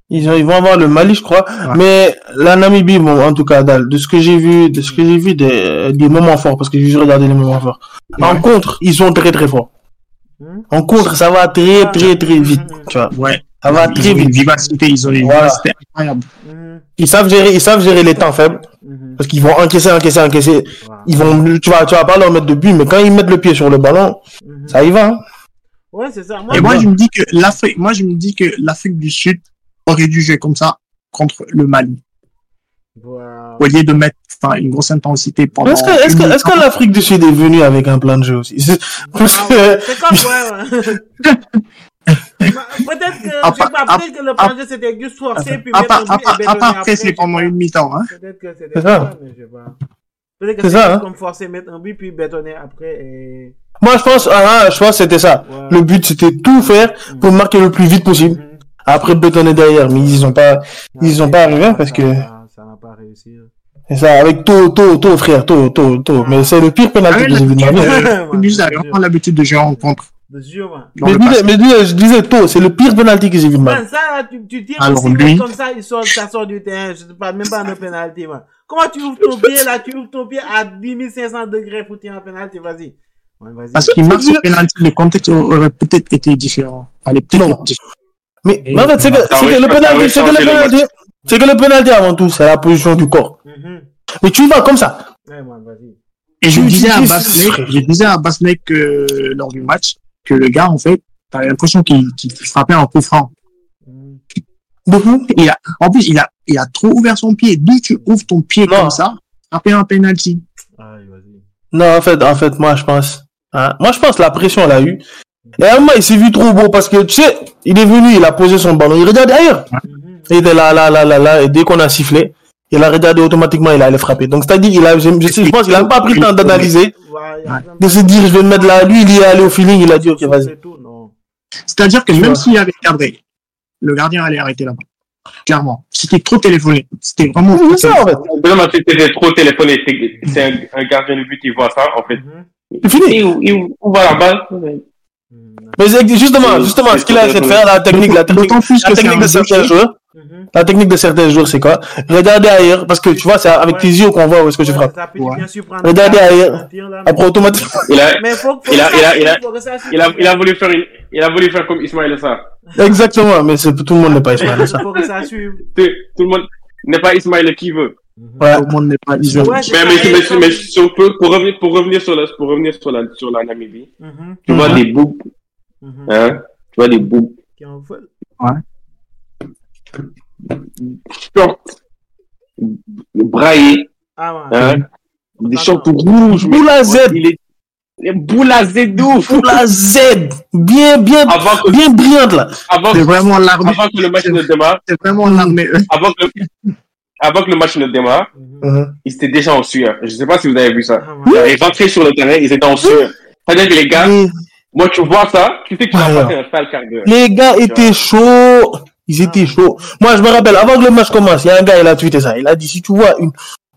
Ils, ont, ils vont avoir le Mali, je crois. Ouais. Mais la Namibie, bon, en tout cas, de ce que j'ai vu, de ce que j'ai vu des, des moments forts, parce que j'ai juste regardé les moments forts. Ouais. En contre, ils sont très très forts. Mmh. En contre, ça va très très très vite, tu vois. Ouais. Ça va très vite. Une vivacité, ils ont une voilà. vivacité incroyable. Ils savent gérer, ils savent gérer les temps faibles. Mmh. Parce qu'ils vont encaisser, encaisser, encaisser. Ils vont, tu vas, tu vas pas leur mettre de but, mais quand ils mettent le pied sur le ballon, mmh. ça y va. Hein. Ouais, c'est ça. Moi, Et moi, je me dis que l'Afrique, moi, je me dis que l'Afrique du Sud aurait dû jouer comme ça contre le Mali. Wow. Au lieu de mettre enfin, une grosse intensité pendant. Est-ce que, est-ce que, est-ce que l'Afrique du Sud est venue avec un plan de jeu aussi? C'est que... comme, ouais, Peut-être que, peut-être que le plan de jeu c'était juste forcer puis mettre un but et bétonner après. c'est pendant une mi-temps, hein. Peut-être que c'était ça, mais je sais pas. Peut-être que c'est ça, hein? comme forcer mettre un but puis bétonner après et. Moi, je pense, ah, je pense que c'était ça. Ouais. Le but, c'était tout faire pour marquer le plus vite possible. Après bétonner derrière, mais ils ont pas, ils ont pas arrivé parce que. Ça n'a pas réussi. C'est ça, avec tôt, tôt, tôt, frère, tôt, tôt, tôt. Mais c'est le pire penalty que j'ai vu de ma vie. Ont l'habitude de jouer en contre. Mais, je disais, mais je disais tôt, c'est le pire penalty que j'ai vu de ma vie. Ça, tu, tu tires aussi lui... comme ça, il sort, ça sort du terrain. Je ne parle même pas de penalty, man. Comment tu ouvres ton pied, là, tu ouvres ton pied à 10 500 degrés pour tirer un penalty, vas-y. Ouais, Parce qu'il marque ce penalty, le contexte aurait peut-être été différent. Allez, peut-être différent. Mais, mais en fait, c'est que, c'est que le penalty, c'est que le penalty, c'est que le penalty avant tout, c'est la position du corps. Mm -hmm. Mais tu vas comme ça. Ouais, Et je disais à Basley, je disais à Basley que, lors du match, que le gars, en fait, t'as l'impression qu'il, qu'il frappait en coup franc. Mm. Il a, en plus, il a, il a trop ouvert son pied. D'où tu ouvres ton pied non. comme ça, frapper un penalty? Ah, non, en fait, en fait, moi, je pense, hein, moi, je pense la pression, elle a eu. Et à un moment, il s'est vu trop beau parce que, tu sais, il est venu, il a posé son ballon, il regarde ailleurs. Il était là, là, là, là, là, et dès qu'on a sifflé, il a regardé automatiquement, il allait frapper. Donc, c'est-à-dire, il a, je, je, je pense qu'il a même pas pris le temps d'analyser, de se dire, je vais me mettre là. Lui, il y est allé au feeling, il a dit, ok, vas-y. C'est-à-dire que même s'il avait cadré, le gardien allait arrêter là-bas. Clairement. C'était trop téléphoné. C'était vraiment. C'est ça, en fait. C'était trop téléphoné. C'est un, un, gardien de but qui voit ça, en fait. C'est fini. Où va la balle? Mais justement, justement, ce qu'il a essayé de faire, la technique, la technique, la technique de certains joueurs, la technique de certains joueurs, c'est quoi? Regardez ailleurs, parce que tu vois, c'est avec tes yeux qu'on voit où est-ce que tu frappes. Regardez ailleurs, après automatiquement. Il a, il a, il a, il a, il a, il a voulu faire une, il a voulu faire comme Ismaël ça. Exactement, mais tout le monde n'est pas Ismaël ça. Tout le monde n'est pas Ismaël qui veut. Ouais. Tout le monde n'est pas isolé. Ouais, mais, mais, mais, mais, mais si on peut, pour revenir, pour revenir sur la, pour revenir sur la, sur la Namibie, mm -hmm. tu vois mm -hmm. des boucs, mm -hmm. hein, tu vois des boucs. Ouais. Short, braillé, ah ouais. hein, des shorts rouges. Boule à Z. Il est, boule à Z d'ouf. Boule à Z. Bien, bien, avant que, bien brillante là. Avant c'est vraiment l'armée. Avant que le match ne démarre. C'est vraiment l'armée. Avant que, avant que le match ne démarre, Mhm. ils étaient déjà en sueur. Je sais pas si vous avez vu ça. Ah, Ils ouais. avaient rentré sur le terrain, ils étaient en sueur. C'est-à-dire que les gars, Les, moi, tu vois ça, tu sais que tu vas passer un sale quart d'heure. les gars étaient chauds. Ils étaient chauds. Moi, je me rappelle, avant que le match commence, il y a un gars, il a tweeté ça. Il a dit, si tu vois une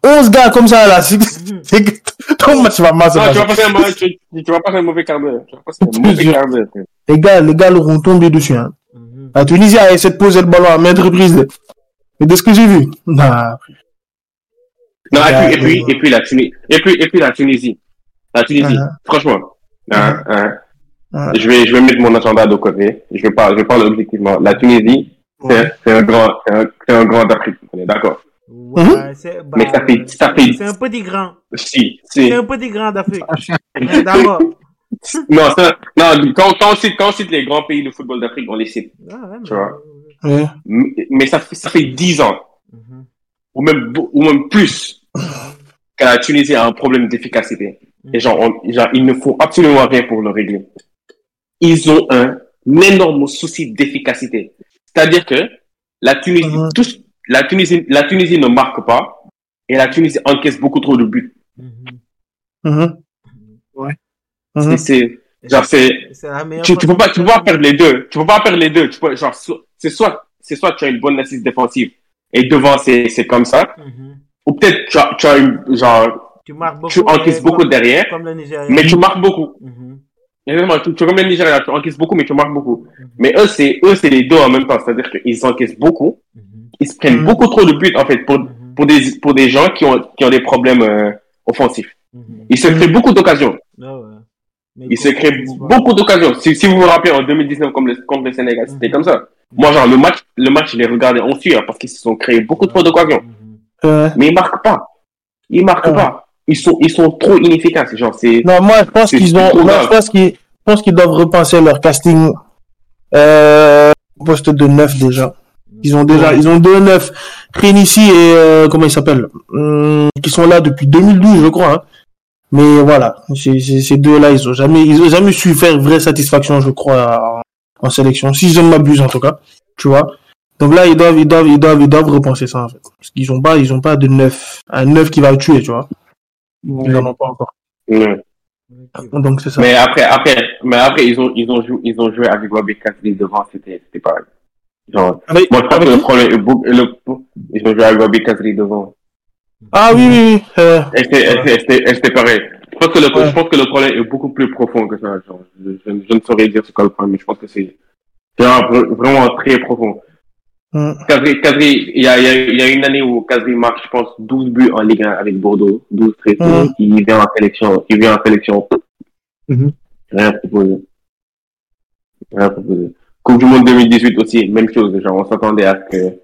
11 gars comme ça, là, c'est que ton match va mal se tu passer. vas passer un mauvais, tu, tu vas passer un mauvais quart d'heure. Tu vas passer un mauvais quart d'heure. Les gars, les gars l'auront tombé dessus, hein. Mhm. La Tunisie a essayé de poser le ballon à maintes reprises. Mais de ce que j'ai vu, nah. Non, et Ouais, puis, et puis, et puis la Tunisie, et puis, et puis la Tunisie. La Tunisie, Uh-huh. franchement, hein, hein, Ouais. je vais, je vais mettre mon agenda de côté. Je vais pas, je vais parler objectivement. La Tunisie, c'est, c'est un grand, c'est un, un grand d'Afrique. On est d'accord. Ouais, c'est bah, Mais ça fait, ça fait, c'est un petit grand. si, C'est c'est, un petit grand d'Afrique. Ouais, D'abord. non, ça, non, quand, quand on cite, quand on cite les grands pays de football d'Afrique, on les cite. Ah, ouais, Tu vois. Mais, mais ça fait, ça fait dix ans, Mhm. ou même, ou même plus, que la Tunisie a un problème d'efficacité. Et genre, on- genre, il ne faut absolument rien pour le régler. Ils ont un énorme souci d'efficacité. C'est-à-dire que la Tunisie, Mhm. tous, la Tunisie, la Tunisie ne marque pas et la Tunisie encaisse beaucoup trop de buts. Mhm. Mhm. Ouais. Mhm. C'est, genre, c'est, C'est la meilleure tu, tu peux pas, tu peux pas perdre les deux. Tu peux pas perdre les deux. Tu peux, genre, so- c'est soit, c'est soit tu as une bonne assise défensive et devant c'est, c'est comme ça. Mhm. Ou peut-être tu as, tu as une, genre, Tu marques beaucoup. tu encaisses beaucoup comme- derrière, Comme le Nigeria. mais tu marques beaucoup. Mhm. Exactement, tu, tu es comme le Nigeria, tu encaisses beaucoup, mais tu marques beaucoup. Mhm. Mais eux, c'est, eux, c'est les deux en même temps. C'est-à-dire qu'ils encaissent beaucoup. Mhm. Ils se prennent beaucoup trop de buts, en fait, pour, pour des, pour des gens qui ont, qui ont des problèmes, euh, offensifs. Ils se créent beaucoup d'occasions. Ah ouais. Ils se créent beaucoup d'occasions. Si, si vous vous rappelez, en 2019, comme le, contre le Sénégal, c'était comme ça. Moi, genre, le match, le match, je l'ai regardé en sueur parce qu'ils se sont créés beaucoup trop d'occasions. Ouais. Mais ils marquent pas. Ils marquent Ouais. pas. Ils sont, ils sont trop inefficaces. Genre, c'est, Non, moi, je pense qu'ils ont, moi, je pense qu'ils, je pense qu'ils doivent repenser leur casting, euh, poste de neuf déjà. Ils ont déjà, ils ont deux neufs, Rénissi et, euh, comment ils s'appellent, Hum, qui sont là depuis 2012, je crois, hein. Mais voilà, ces, ces, ces deux-là, ils ont jamais, ils ont jamais su faire vraie satisfaction, je crois, en, sélection. Si je ne m'abuse, en tout cas. Tu vois. Donc là, ils doivent, ils doivent, ils doivent, ils doivent repenser ça, en fait. Parce qu'ils ont pas, ils ont pas de neuf, un neuf qui va le tuer, tu vois. Ils en ont pas encore. Donc c'est ça. Mais après, après, mais après, ils ont, ils ont joué, ils ont joué avec Bobby Cassidy devant, c'était, c'était pareil. Genre, moi, je pense que le problème le, ils ont joué avec Bobby Cassidy devant. Ah oui, oui, oui. Euh, et c'était pareil. Je pense que le, Ouais. je pense que le problème est beaucoup plus profond que ça. Genre, je, je, je ne saurais dire ce qu'est le problème, mais je pense que c'est, vraiment, très profond. Kadri, Kadri, il y a, il y a, il y a une année où Kadri marque, je pense, 12 buts en Ligue 1 avec Bordeaux, 12 très tôt. Mhm. Il vient en sélection, il vient en sélection. Mhm. Rien proposé. Rien proposé. Coupe du Monde 2018 aussi, même chose. Genre, on s'attendait à ce que,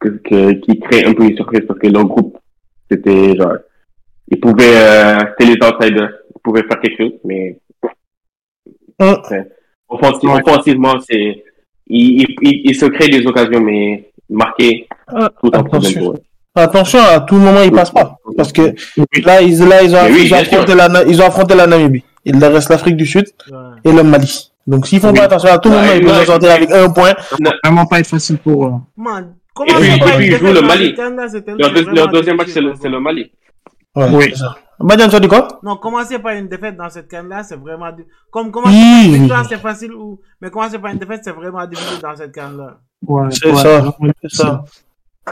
que, que, qu'ils créent un peu une surprise parce que leur groupe, c'était genre, ils pouvaient, euh, c'était les outsiders, ils pouvaient faire quelque chose, mais, Ouais. offensivement, c'est, ils, ils, ils, ils se créent des occasions, mais marquer, Ah, tout problème attention. Attention, à tout moment, ils passent pas. Parce que là, ils, là, ils ont, oui, ils ont bien affronté la, ils ont affronté la Namibie. Il leur reste l'Afrique du Sud Ouais. et le Mali. Donc, s'ils font Oui. pas attention, à tout moment, ils ouais. peuvent sortir avec un point. Vraiment pas être facile pour eux. Man, Et comment puis, ça et puis, ils jouent le Mali. Leur, deux- vraiment leur deuxième match, c'est le, c'est le Mali. Ouais, Oui. ça. Badian, tu as dit quoi? Non, commencer par une défaite dans cette canne-là, c'est vraiment. Comme commencer par une victoire, c'est facile, ou... mais commencer par une défaite, c'est vraiment difficile dans cette canne-là. Ouais, C'est ouais, ça. C'est ça.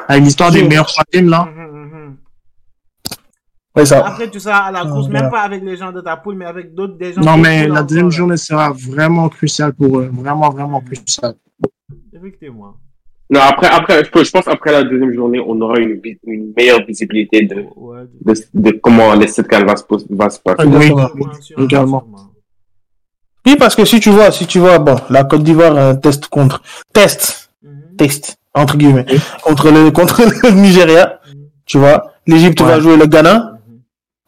Avec l'histoire des meilleurs troisièmes, là. Mhm, mhm. C'est ça. Après, tu seras à la course, Ah, même ouais. pas avec les gens de ta poule, mais avec d'autres des gens. Non, mais la deuxième journée sera vraiment cruciale pour eux. Vraiment, vraiment cruciale. Effectivement. Non, après, après, je, peux- je pense après la deuxième journée, on aura une, une meilleure visibilité de, Ouais, de, de comment les 7 va se, va se passer. Oui, sûrement, également. Oui, parce que si tu vois, si tu vois, bon, la Côte d'Ivoire un test contre, test, Mhm, test, entre guillemets, Oui. contre le, contre le Nigeria, mhm, tu vois. L'Égypte Ouais. va jouer le Ghana, mhm,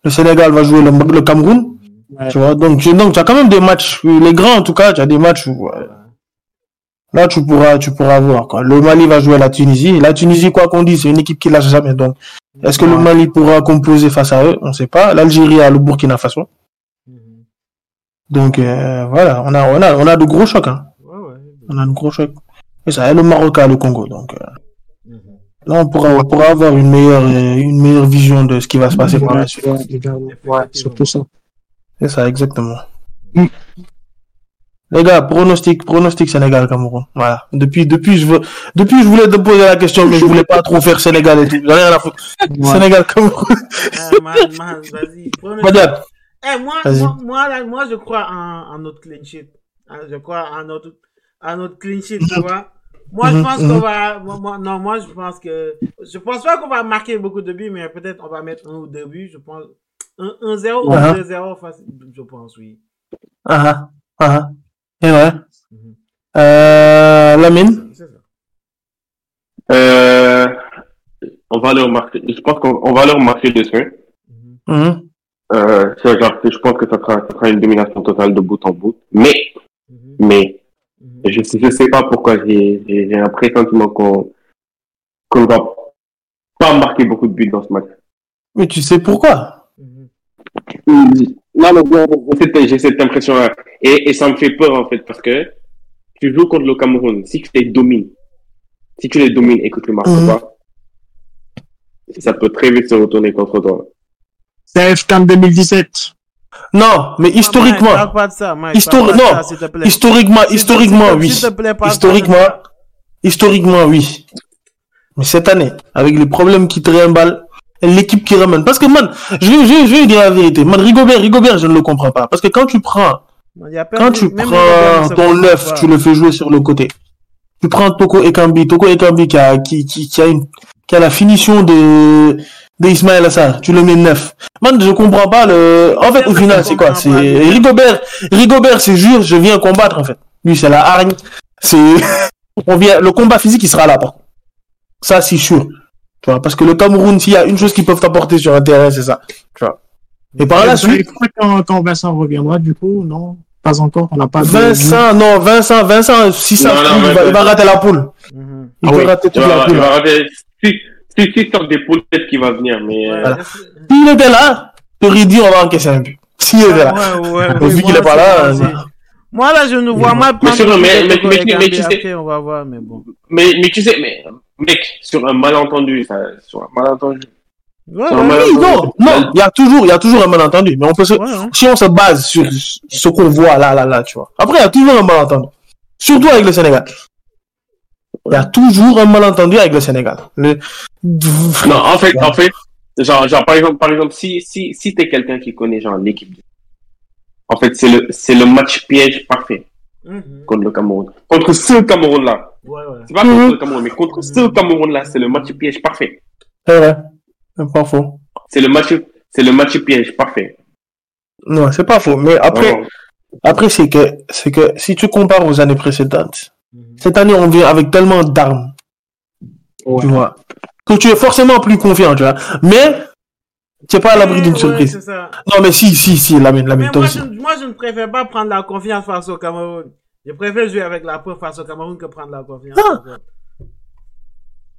le Sénégal va jouer le, le Cameroun. Ouais. tu vois. Donc, tu, donc, tu as quand même des matchs, euh, les grands en tout cas, tu as des matchs où, euh, Ouais. Là, tu pourras, tu pourras voir, quoi. Le Mali va jouer la Tunisie. La Tunisie, quoi qu'on dise, c'est une équipe qui lâche jamais. Donc, est-ce que le. Mali pourra composer face à eux? On sait pas. L'Algérie a le Burkina Faso. Mhm. Donc, euh, voilà. On a, on a, on a de gros chocs, hein. Ouais, ouais. On a de gros chocs. Et ça, et le Maroc a le Congo. Donc, euh, Mhm. Là, on pourra, on pourra avoir une meilleure, une meilleure vision de ce qui va se passer par la suite. Ouais, surtout ça. C'est ça, exactement. Mm. Les gars, pronostic, pronostic Sénégal-Cameroun. Voilà. Depuis, depuis, je veux, depuis, je voulais te poser la question, mais je voulais pas trop faire Sénégal et tout. J'en ai rien à foutre. Sénégal-Cameroun. Eh, man, man, vas-y. Eh, moi, moi, moi, là, moi, je crois en, en notre clean sheet. Hein, je crois en notre, en notre clean sheet, tu vois. Moi, je mhm, pense qu'on mhm. va, moi, non, moi, je pense que, je pense pas qu'on va marquer beaucoup de buts, mais peut-être on va mettre un ou deux buts, je pense. Un, un 0 ou uh-huh. deux 0 je pense, oui. Ah, ah, ah. Et ouais. Mm euh, Lamine? Euh, on va leur marquer, je pense qu'on va leur marquer dessus. Mm euh, je pense que ça sera, ça sera une domination totale de bout en bout. Mais, mais, je sais, je sais pas pourquoi j'ai, j'ai un pressentiment qu'on, qu'on va pas marquer beaucoup de buts dans ce match. Mais tu sais pourquoi? Non, mais j'ai cette impression-là. Et, et ça me fait peur, en fait, parce que tu joues contre le Cameroun. Si tu les domines, si tu les domines et que tu ne marques mhm. pas, ça peut très vite se retourner contre toi. C'est FCAM 2017. Non, mais historiquement. non, historiquement, historiquement, oui. Historiquement, historiquement, oui. Mais cette année, avec les problèmes qui trimballent, l'équipe qui ramène. Parce que, man, je vais, je, vais, dire la vérité. Man, Rigobert, Rigobert, je ne le comprends pas. Parce que quand tu prends, quand tu prends ton neuf, tu le fais jouer sur le côté. Tu prends Toko Ekambi, Toko Ekambi qui a, qui, qui, qui a une, qui a la finition de, de Ismaël Assar. Tu le mets neuf. Man, je comprends pas le, en fait, au final, c'est quoi? C'est, Rigobert, Rigobert, c'est jure, je viens combattre, en fait. Lui, c'est la hargne. C'est, on vient, le combat physique, il sera là, par Ça, c'est sûr parce que le Cameroun, s'il y a une chose qu'ils peuvent apporter sur un terrain, c'est ça. Tu vois. Et par la suite. Quand, quand Vincent reviendra, du coup, non, pas encore. On n'a pas. Vincent, non, Vincent, Vincent, si ça, il, va, il, va, rater la poule. Mhm. Il va ah rater toute la poule. Il va rater. Si, si, si, des poules, peut-être qu'il va venir, mais. Euh... Voilà. S'il était là, t'aurais dit on va encaisser un but. S'il était là. Ouais, ouais, ouais, vu qu'il est pas là. Moi, là, je ne vois mal mais, mais, mais, mais, mais, tu sais, on va voir, mais bon. Mais, mais tu sais, mais, mec, sur un malentendu, ça, sur un malentendu. Ouais, un malentendu. Oui, non, non, il y a toujours, il y a toujours un malentendu, mais on peut se, hein. si on se base sur ce qu'on voit là, là, là, tu vois. Après, il y a toujours un malentendu. Surtout avec le Sénégal. Il y a toujours un malentendu avec le Sénégal. Le... Non, en fait, en fait, genre, genre, par exemple, par exemple, si, si, si t'es quelqu'un qui connaît, genre, l'équipe en fait, c'est le, c'est le match piège parfait mhm. contre le Cameroun. Contre ce Cameroun-là. Ouais, ouais. C'est pas contre mhm. le Cameroun, mais contre ce mhm. Cameroun-là, c'est le match piège parfait. C'est vrai. C'est pas faux. C'est le match, c'est le match piège parfait. Non, c'est pas faux. Mais après, après, c'est que, c'est que si tu compares aux années précédentes, cette année, on vient avec tellement d'armes. Tu vois. Que tu es forcément plus confiant, tu vois. Mais, tu n'es pas à l'abri d'une surprise. non, mais si, si, si, Lamine, Lamine, toi moi, Je, moi, je ne préfère pas prendre la confiance face au Cameroun. Je préfère jouer avec la peur face au Cameroun que prendre la confiance. Ah.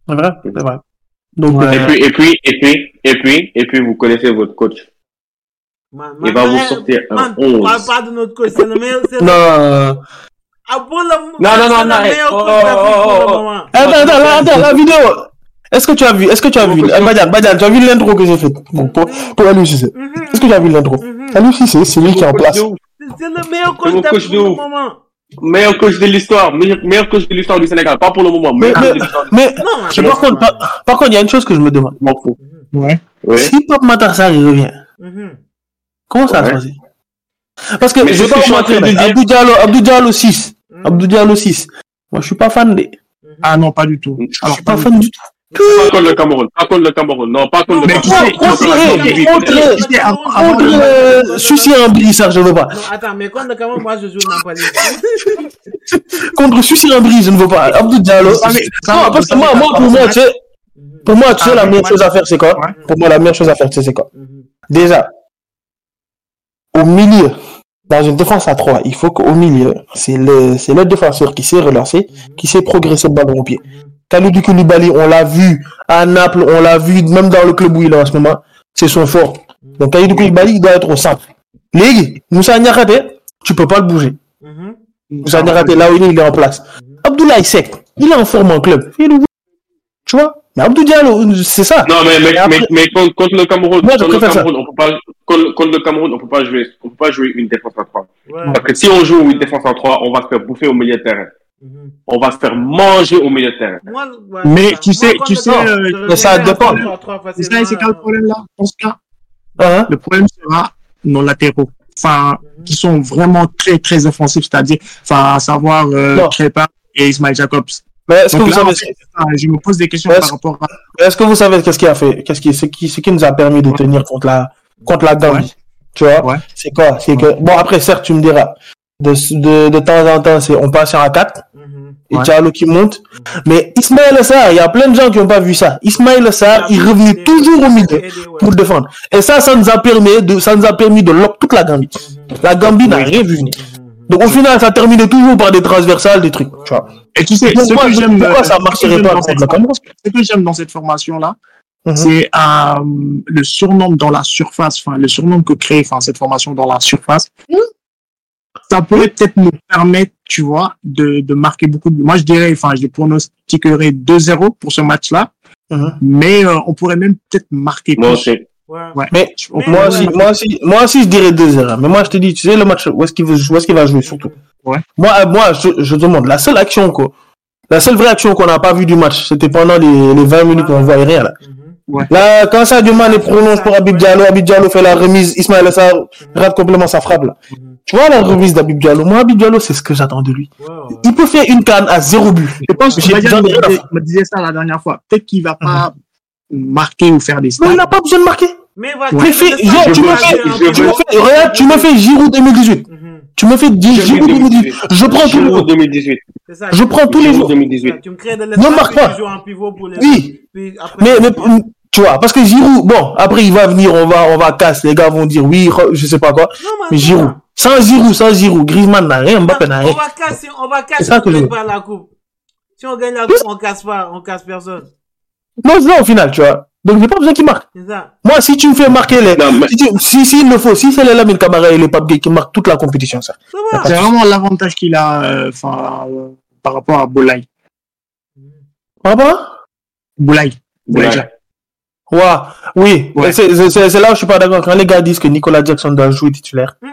C'est vrai, c'est vrai. Donc, et, puis, et puis, et puis, et puis, et puis, vous connaissez votre coach. il va vous sortir un 11. On parle pas de notre coach, c'est le meilleur. Non. Ah, bon, le, non, non, non, non. Oh, oh, oh, attends, attends, attends, la vidéo. Est-ce que tu as vu, est-ce que tu as vu, Badian, Badian, tu as vu l'intro que j'ai fait pour, pour, pour mhm. Est-ce que tu as vu l'intro? Mhm. Aliou Cissé, c'est lui qui est en place. C'est le meilleur coach, coach de moment. Meilleur coach de l'histoire, meilleur, coach de l'histoire du Sénégal, pas pour le moment. Mais, mais, mais, mais par, contre, par, contre, il y a une chose que je me demande. M'en fous. Ouais. Si Pop Matarsar il revient, mhm. comment ça va se passer Parce que je vais pas mentir, Abdou Diallo, Abdou Diallo 6. Abdou Diallo 6. Moi, je suis pas fan des. Ah non, pas du tout. Alors, je suis pas fan du tout. Pas contre le Cameroun, pas contre le Cameroun, non, pas contre le Cameroun. Contre, Sucy Ambry, ça, je veux pas. Non, attends, mais contre le Cameroun, moi, je joue Napoli. contre Sucy Ambry, je ne veux pas. Abdou Diallo. Non, parce que moi, moi, pour moi, tu sais, pour moi, tu sais, la meilleure chose à faire, c'est quoi? Pour moi, la meilleure chose à faire, tu sais, c'est quoi? Déjà, au milieu, dans une défense à 3, il faut qu'au milieu, c'est le, c'est le défenseur qui sait relancer, qui sait progresser le ballon au pied. Kalidou Koulibaly, on l'a vu à Naples, on l'a vu même dans le club où il est en ce moment, c'est son fort. Donc Kalidou Koulibaly, il doit être au centre. Légui, Moussa Niakate, tu peux pas le bouger. Mm-hmm. Moussa Niakate, là où il est, il est en place. Abdoulaye Sek, il est en forme en club. Tu vois? Mais Abdou Diallo, c'est ça. Non, mais, mais, mais, mais, contre, le Cameroun, contre, le Cameroun on peut pas, contre, le Cameroun, on peut pas jouer, on peut pas jouer une défense à 3. Parce que si on joue une défense à 3, on va se faire bouffer au milieu de terrain. On va se faire manger au milieu de terrain. mais tu sais, tu sais, euh, ça dépend. C'est ça, c'est quel le problème là, dans ce cas? Hein? Le problème sera nos latéraux. Enfin, mhm. qui sont vraiment très, très offensifs, c'est-à-dire, enfin, à savoir, euh, et Ismail Jacobs. Mais est-ce que vous savez... je me pose des questions par rapport à. Est-ce que vous savez qu'est-ce qui a fait, qu'est-ce qui, ce qui, ce qui nous a permis de tenir contre la, contre la Gambie? Tu vois? C'est quoi? C'est que, bon, après, certes, tu me diras, de, de, de temps en temps, c'est, on passe à 4. Et Diallo qui monte. Mais Ismaël Assar, il y a plein de gens qui n'ont pas vu ça. Ismaël Assar, il revenait toujours au milieu pour défendre. Et ça, ça nous a permis de, ça nous a permis de lock toute la Gambie. La Gambie n'a rien vu venir. Donc au final, ça terminait toujours par des transversales, des trucs. Tu vois. Et tu sais, ce que j'aime, pourquoi ça marcherait pas contre la Cameroun Ce que j'aime dans cette formation-là, mhm. c'est euh, le surnom dans la surface, enfin le surnom que crée enfin, cette formation dans la surface. Ça pourrait peut-être nous permettre, tu vois, de, de marquer beaucoup de... Moi, je dirais, enfin, je pronostiquerais 2-0 pour ce match-là. Mhm. Mais euh, on pourrait même peut-être marquer plus. Ouais. Mais, moi, aussi, moi, aussi, moi aussi, je dirais 2-0. Mais moi, je te dis, tu sais, le match, où est-ce qu'il est qu'il va jouer surtout? Ouais. Moi, euh, moi je, je demande, la seule action, quoi, la seule vraie action qu'on n'a pas vue du match, c'était pendant les, les 20 minutes où on voyait rien, là. Mhm. Ouais. Là, quand ça Sadio est prolonge pour Abib Diallo, Abib Diallo fait la remise, Ismaël Assar rate complètement sa frappe, là. Mhm. Tu vois la remise d'Abib Diallo? Moi, Abib Diallo, c'est ce que j'attends de lui. Il peut faire une canne à zéro but. Je pense que j'ai me disait ça la dernière fois. Peut-être qu'il va pas marquer ou faire des stats. Non, il n'a pas besoin de marquer. Mais voilà, tu, me fais, tu, me fais, tu me fais, regarde, tu me fais Giroud 2018. Tu me fais Giroud 2018. Je prends tous les jours. 2018. Je prends tous les jours. 2018. Tu me crées de l'espace. Ne marque pas. Oui. Mais, mais, tu vois, parce que Giroud, bon, après il va venir, on va, on va casser, les gars vont dire oui, je sais pas quoi. mais Giroud, sans Giroud, sans Giroud, Griezmann n'a rien, Mbappé n'a rien. On va casser, on va casser ça que pas la coupe. Si on gagne la coupe, on casse pas, on casse personne. Non, non, au final, tu vois. Donc, j'ai pas besoin qu'il marque. Moi, si tu me fais marquer les, si, si, il le faut, si c'est les Lamine Camara et les Pape qui marquent toute la compétition, ça. C'est vraiment l'avantage qu'il a, euh, enfin, euh, par rapport à Boulaye. Par rapport à? Boulaye. Boulaye. Ouais, oui, ouais. c'est là où je suis pas d'accord. Quand les gars disent que Nicolas Jackson doit jouer titulaire, mm,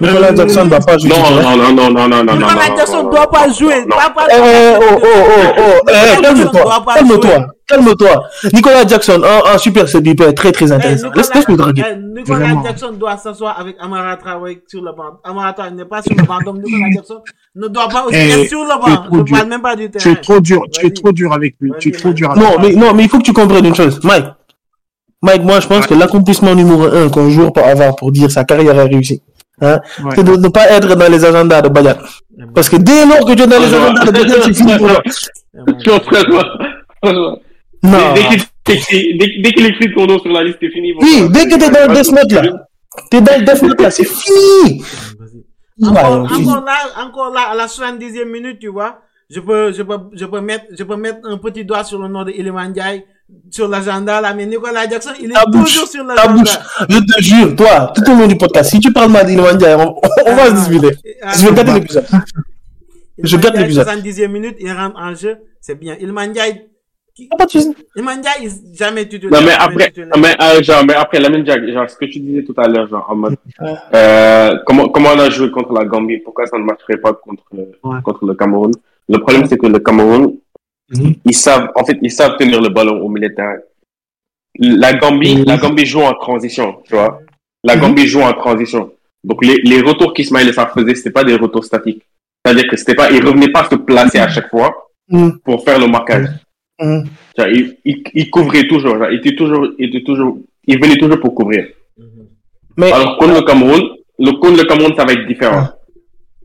Nicolas Jackson ne doit pas jouer titulaire. Non, non, non, non, non, non. Nicolas Jackson ne doit pas jouer. Eh, oh, oh, oh, oh. Eh, calme-toi, calme-toi, calme-toi. Nicolas Jackson, un, super sub, il peut être très, très intéressant. Laisse-nous draguer. Eh, Nicolas Jackson doit s'asseoir avec Amara Traoré sur le banc. Amara Traoré n'est pas sur le banc, donc Nicolas Jackson ne doit pas aussi être sur le banc. Je ne parle même pas du terrain. Tu es trop dur, tu es trop dur avec lui. Tu es trop dur avec lui. Non, mais, non, mais il faut que tu comprennes une chose. Mike. Mike, moi, je pense que l'accomplissement numéro un qu'un joueur peut avoir pour dire sa carrière a réussi, hein, c'est de ne pas être dans les agendas de Bayern. Parce que dès lors que tu es dans les agendas de Bayern, c'est fini pour toi. Non. Dès qu'il écrit ton nom sur la liste, c'est fini. Oui, dès que tu es dans le Death Note, là. Tu es dans le Death Note, là, c'est fini. Encore, encore là, encore là, à la 70e minute, tu vois, je peux, je peux, je peux mettre, je peux mettre un petit doigt sur le nom de Iliman Ndiaye sur l'agenda là, mais Nicolas Jackson, il est toujours sur l'agenda. Je te jure, toi, tout au long du podcast, si tu parles mal d'Iliman Ndiaye, on, on va se disputer. je vais garder l'épisode. Je garde l'épisode. 70e minute, il rentre en jeu, c'est bien. De soucis. Iliman Ndiaye, il jamais titulaire. Non, mais après, mais, euh, genre, mais après, la même genre, ce que tu disais tout à l'heure, genre, en mode, euh, comment, comment on a joué contre la Gambie, pourquoi ça ne marcherait pas contre, ouais. contre le Cameroun? Le problème, c'est que le Cameroun, Mhm. Ils savent, en fait, ils savent tenir le ballon au milieu de terrain. La Gambie, mhm. la Gambie joue en transition, tu vois. La mhm. Gambie joue en transition. Donc, les, les retours qu'Ismaël ça faisait, c'était pas des retours statiques. C'est-à-dire que c'était pas, il revenait pas se placer à chaque fois pour faire le marquage. Il, il, il, couvrait toujours, il était toujours, il était toujours, il venait toujours pour couvrir. Mais, Alors, contre le Cameroun, le, contre le Cameroun, ça va être différent.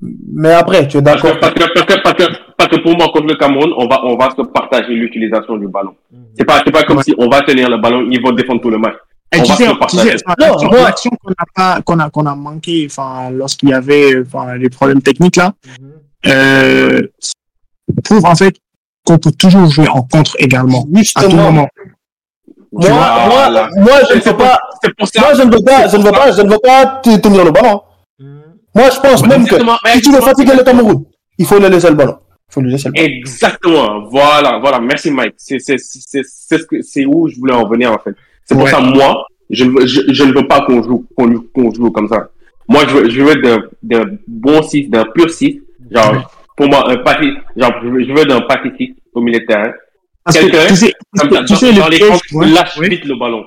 Mais après, tu es d'accord. Parce que, parce que, parce que, parce que, pour moi, contre le Cameroun, on va, on va se partager l'utilisation du ballon. Mhm. C'est pas, c'est pas comme si on va tenir le ballon, ils vont défendre tout le match. Et on tu va sais, se partager. non, l'action qu'on a pas, qu'on a, qu'on a manqué, enfin, lorsqu'il y avait, enfin, les problèmes techniques là, mhm. euh, prouve en fait qu'on peut toujours jouer en contre également. Justement. À tout moment. Moi, moi, moi, je ne veux pas, moi, je ne veux pas, je ne veux pas, je ne veux pas tenir le ballon. Moi, je pense même que si tu veux fatiguer le Cameroun, il faut le laisser le ballon. Faut lui laisser le. Exactement. Voilà, voilà. Merci, Mike. C'est, c'est, c'est, c'est, ce que- c'est où je voulais en venir, en fait. C'est pour Ouais. ça, moi, je, ne veux- je, je ne veux pas qu'on joue, qu'on, qu'on joue comme ça. Moi, je veux, je veux d'un, d'un bon 6, d'un pur 6. Genre, pour moi, un parti, genre, je veux, je veux d'un parti 6 au milieu de terrain. Parce que Quelqu'un, tu sais, Comme tu ça, sais, dans, le les piège, camps, ouais, qui lâche ouais. vite le ballon.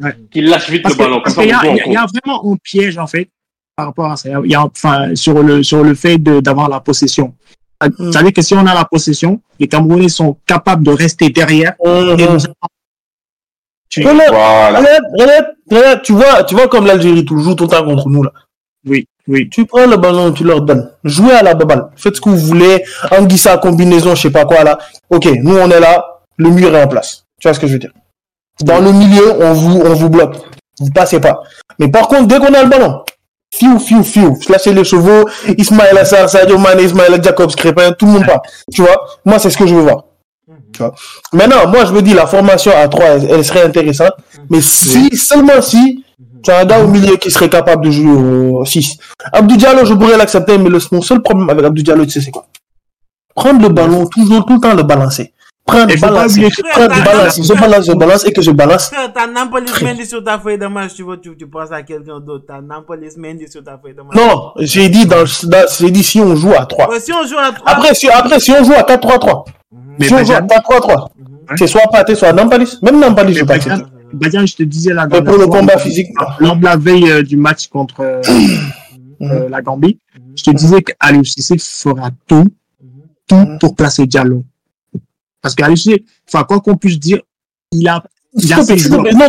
Ouais. Qui lâche vite Parce le que- ballon. Parce qu'il y, y y a vraiment un piège en fait par rapport à ça. Il y a enfin sur le sur le fait de- d'avoir la possession. Mm. savez que si on a la possession, les Camerounais sont capables de rester derrière et Mhm. nous tu- Regarde, Voilà. regarde, regarde, regarde, tu vois, tu vois comme l'Algérie tout joue tout le temps contre nous là. Oui, oui. Tu prends le ballon, tu leur donnes. Jouez à la baballe. Faites ce que vous voulez. Anguissa, combinaison, je sais pas quoi là. Ok, nous on est là. Le mur est en place. Tu vois ce que je veux dire? Dans le milieu, on vous, on vous bloque. Vous passez pas. Mais par contre, dès qu'on a le ballon, fiou, fiou, fiou. Lâchez les chevaux. Ismaël Assar, Sadio Mane, Ismaël Jacobs, Crépin, tout le monde part. Tu vois? Moi, c'est ce que je veux voir. Tu vois? Maintenant, moi, je me dis, la formation à 3, elle, elle serait intéressante. Mais si, seulement si, tu as un gars au milieu qui serait capable de jouer au 6. Abdou Diallo, je pourrais l'accepter, mais le, mon seul problème avec Abdou Diallo, tu sais, c'est quoi? Prendre le ballon, toujours, tout le temps le balancer. Prendre, que- prendre, balancer, je balance, je balance, et que je balance. T'as Mendy sur ta feuille de match, tu vois, tu, tu penses à quelqu'un d'autre. T'as Nampalys Mendy sur ta feuille de match. Non, j'ai dit, dans, le- dans- j'ai dit si on joue à 3. Ouais, si on joue à 3. Après, si, après, si on joue à 4-3-3, Mais si on joue à Badian, 4-3-3, c'est soit Pathé, soit Nampalis. Même Nampalis, je pas. Badian, je te disais dernière pour le combat physique, lors de la veille euh, du match contre euh, euh, la Gambie, je te disais qu'Aliou fera tout, tout pour placer Diallo. Parce qu'Aliou Cissé, enfin, quoi qu'on puisse dire, il a, il a non,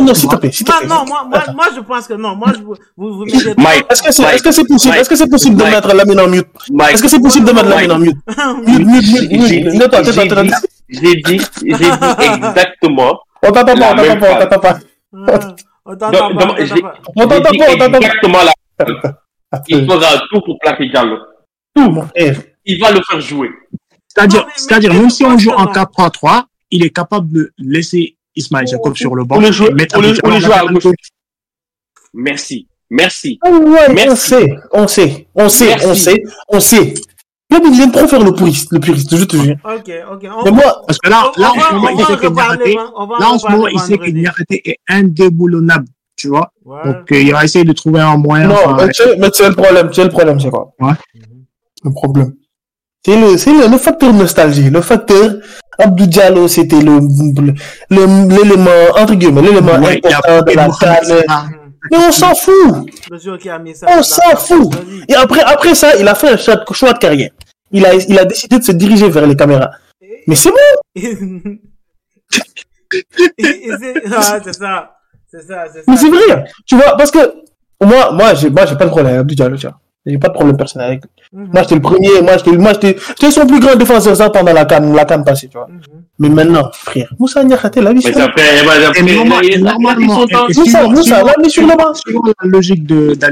non, s'il te plaît, s'il te Non, plaît. non, moi, moi, moi, je pense que non. Moi, je, vous, vous mettez Mike, Est-ce que c'est, est-ce que c'est possible, est-ce que c'est possible de mettre Lamine en mute? Mike, Est-ce que c'est possible de mettre Mike. Lamine en mute? Mute, mute, mute, mute. J'ai dit- j'ai dit- j'ai dit, j'ai dit exactement. On t'entend pas, La on t'entend pas, on t'entend pas. On t'entend pas, on t'entend pas. On pas, exactement la. Il fera tout pour placer Diallo. Mon frère. Il va le faire jouer. C'est-à-dire, c'est-à-dire, même si on joue en non. 4-3-3, il est capable de laisser Ismaël Jacob sur le banc. Jouer, et mettre gauche. Merci. Merci. On sait, on sait, on sait, Merci. on sait, on sait. Là, mais il vient trop faire le puriste, le puriste, je te jure. Ok, ok. On, Mais moi, Parce que là, on- là, on en va- ce moment, on il sait que on va là, en ce moment, il sait que. Niakhaté est indéboulonnable, tu vois. Ouais. Donc, euh, il va essayer de trouver un moyen. non, enfin, mais tu sais, mais tu sais le problème, tu sais le problème, c'est quoi? Ouais. Le problème. C'est le, c'est le, le facteur nostalgie. Le facteur, Abdou Diallo, c'était le, le, le- l'élément, entre guillemets, l'élément ouais, important de la canne. Mais on s'en fout! On s'en fout. Et après, après ça, il a fait un choix de, carrière. Il a, il a décidé de se diriger vers les caméras. Mais c'est bon! Ah, c'est ça. C'est ça, c'est ça. Mais c'est vrai! Tu vois, parce que, moi, moi, j'ai, moi, j'ai pas de problème avec Abdou Diallo, tu vois. J'ai pas de problème personnel avec lui. Mhm. Moi, j'étais le premier, moi, j'étais, moi, j'étais, son plus grand défenseur, ça, pendant la canne, la canne passée, tu vois. Mhm. Mais maintenant, frère, Moussa Niakhaté, la vie Mais sur Moussa, Moussa, le banc. suivant la logique de La.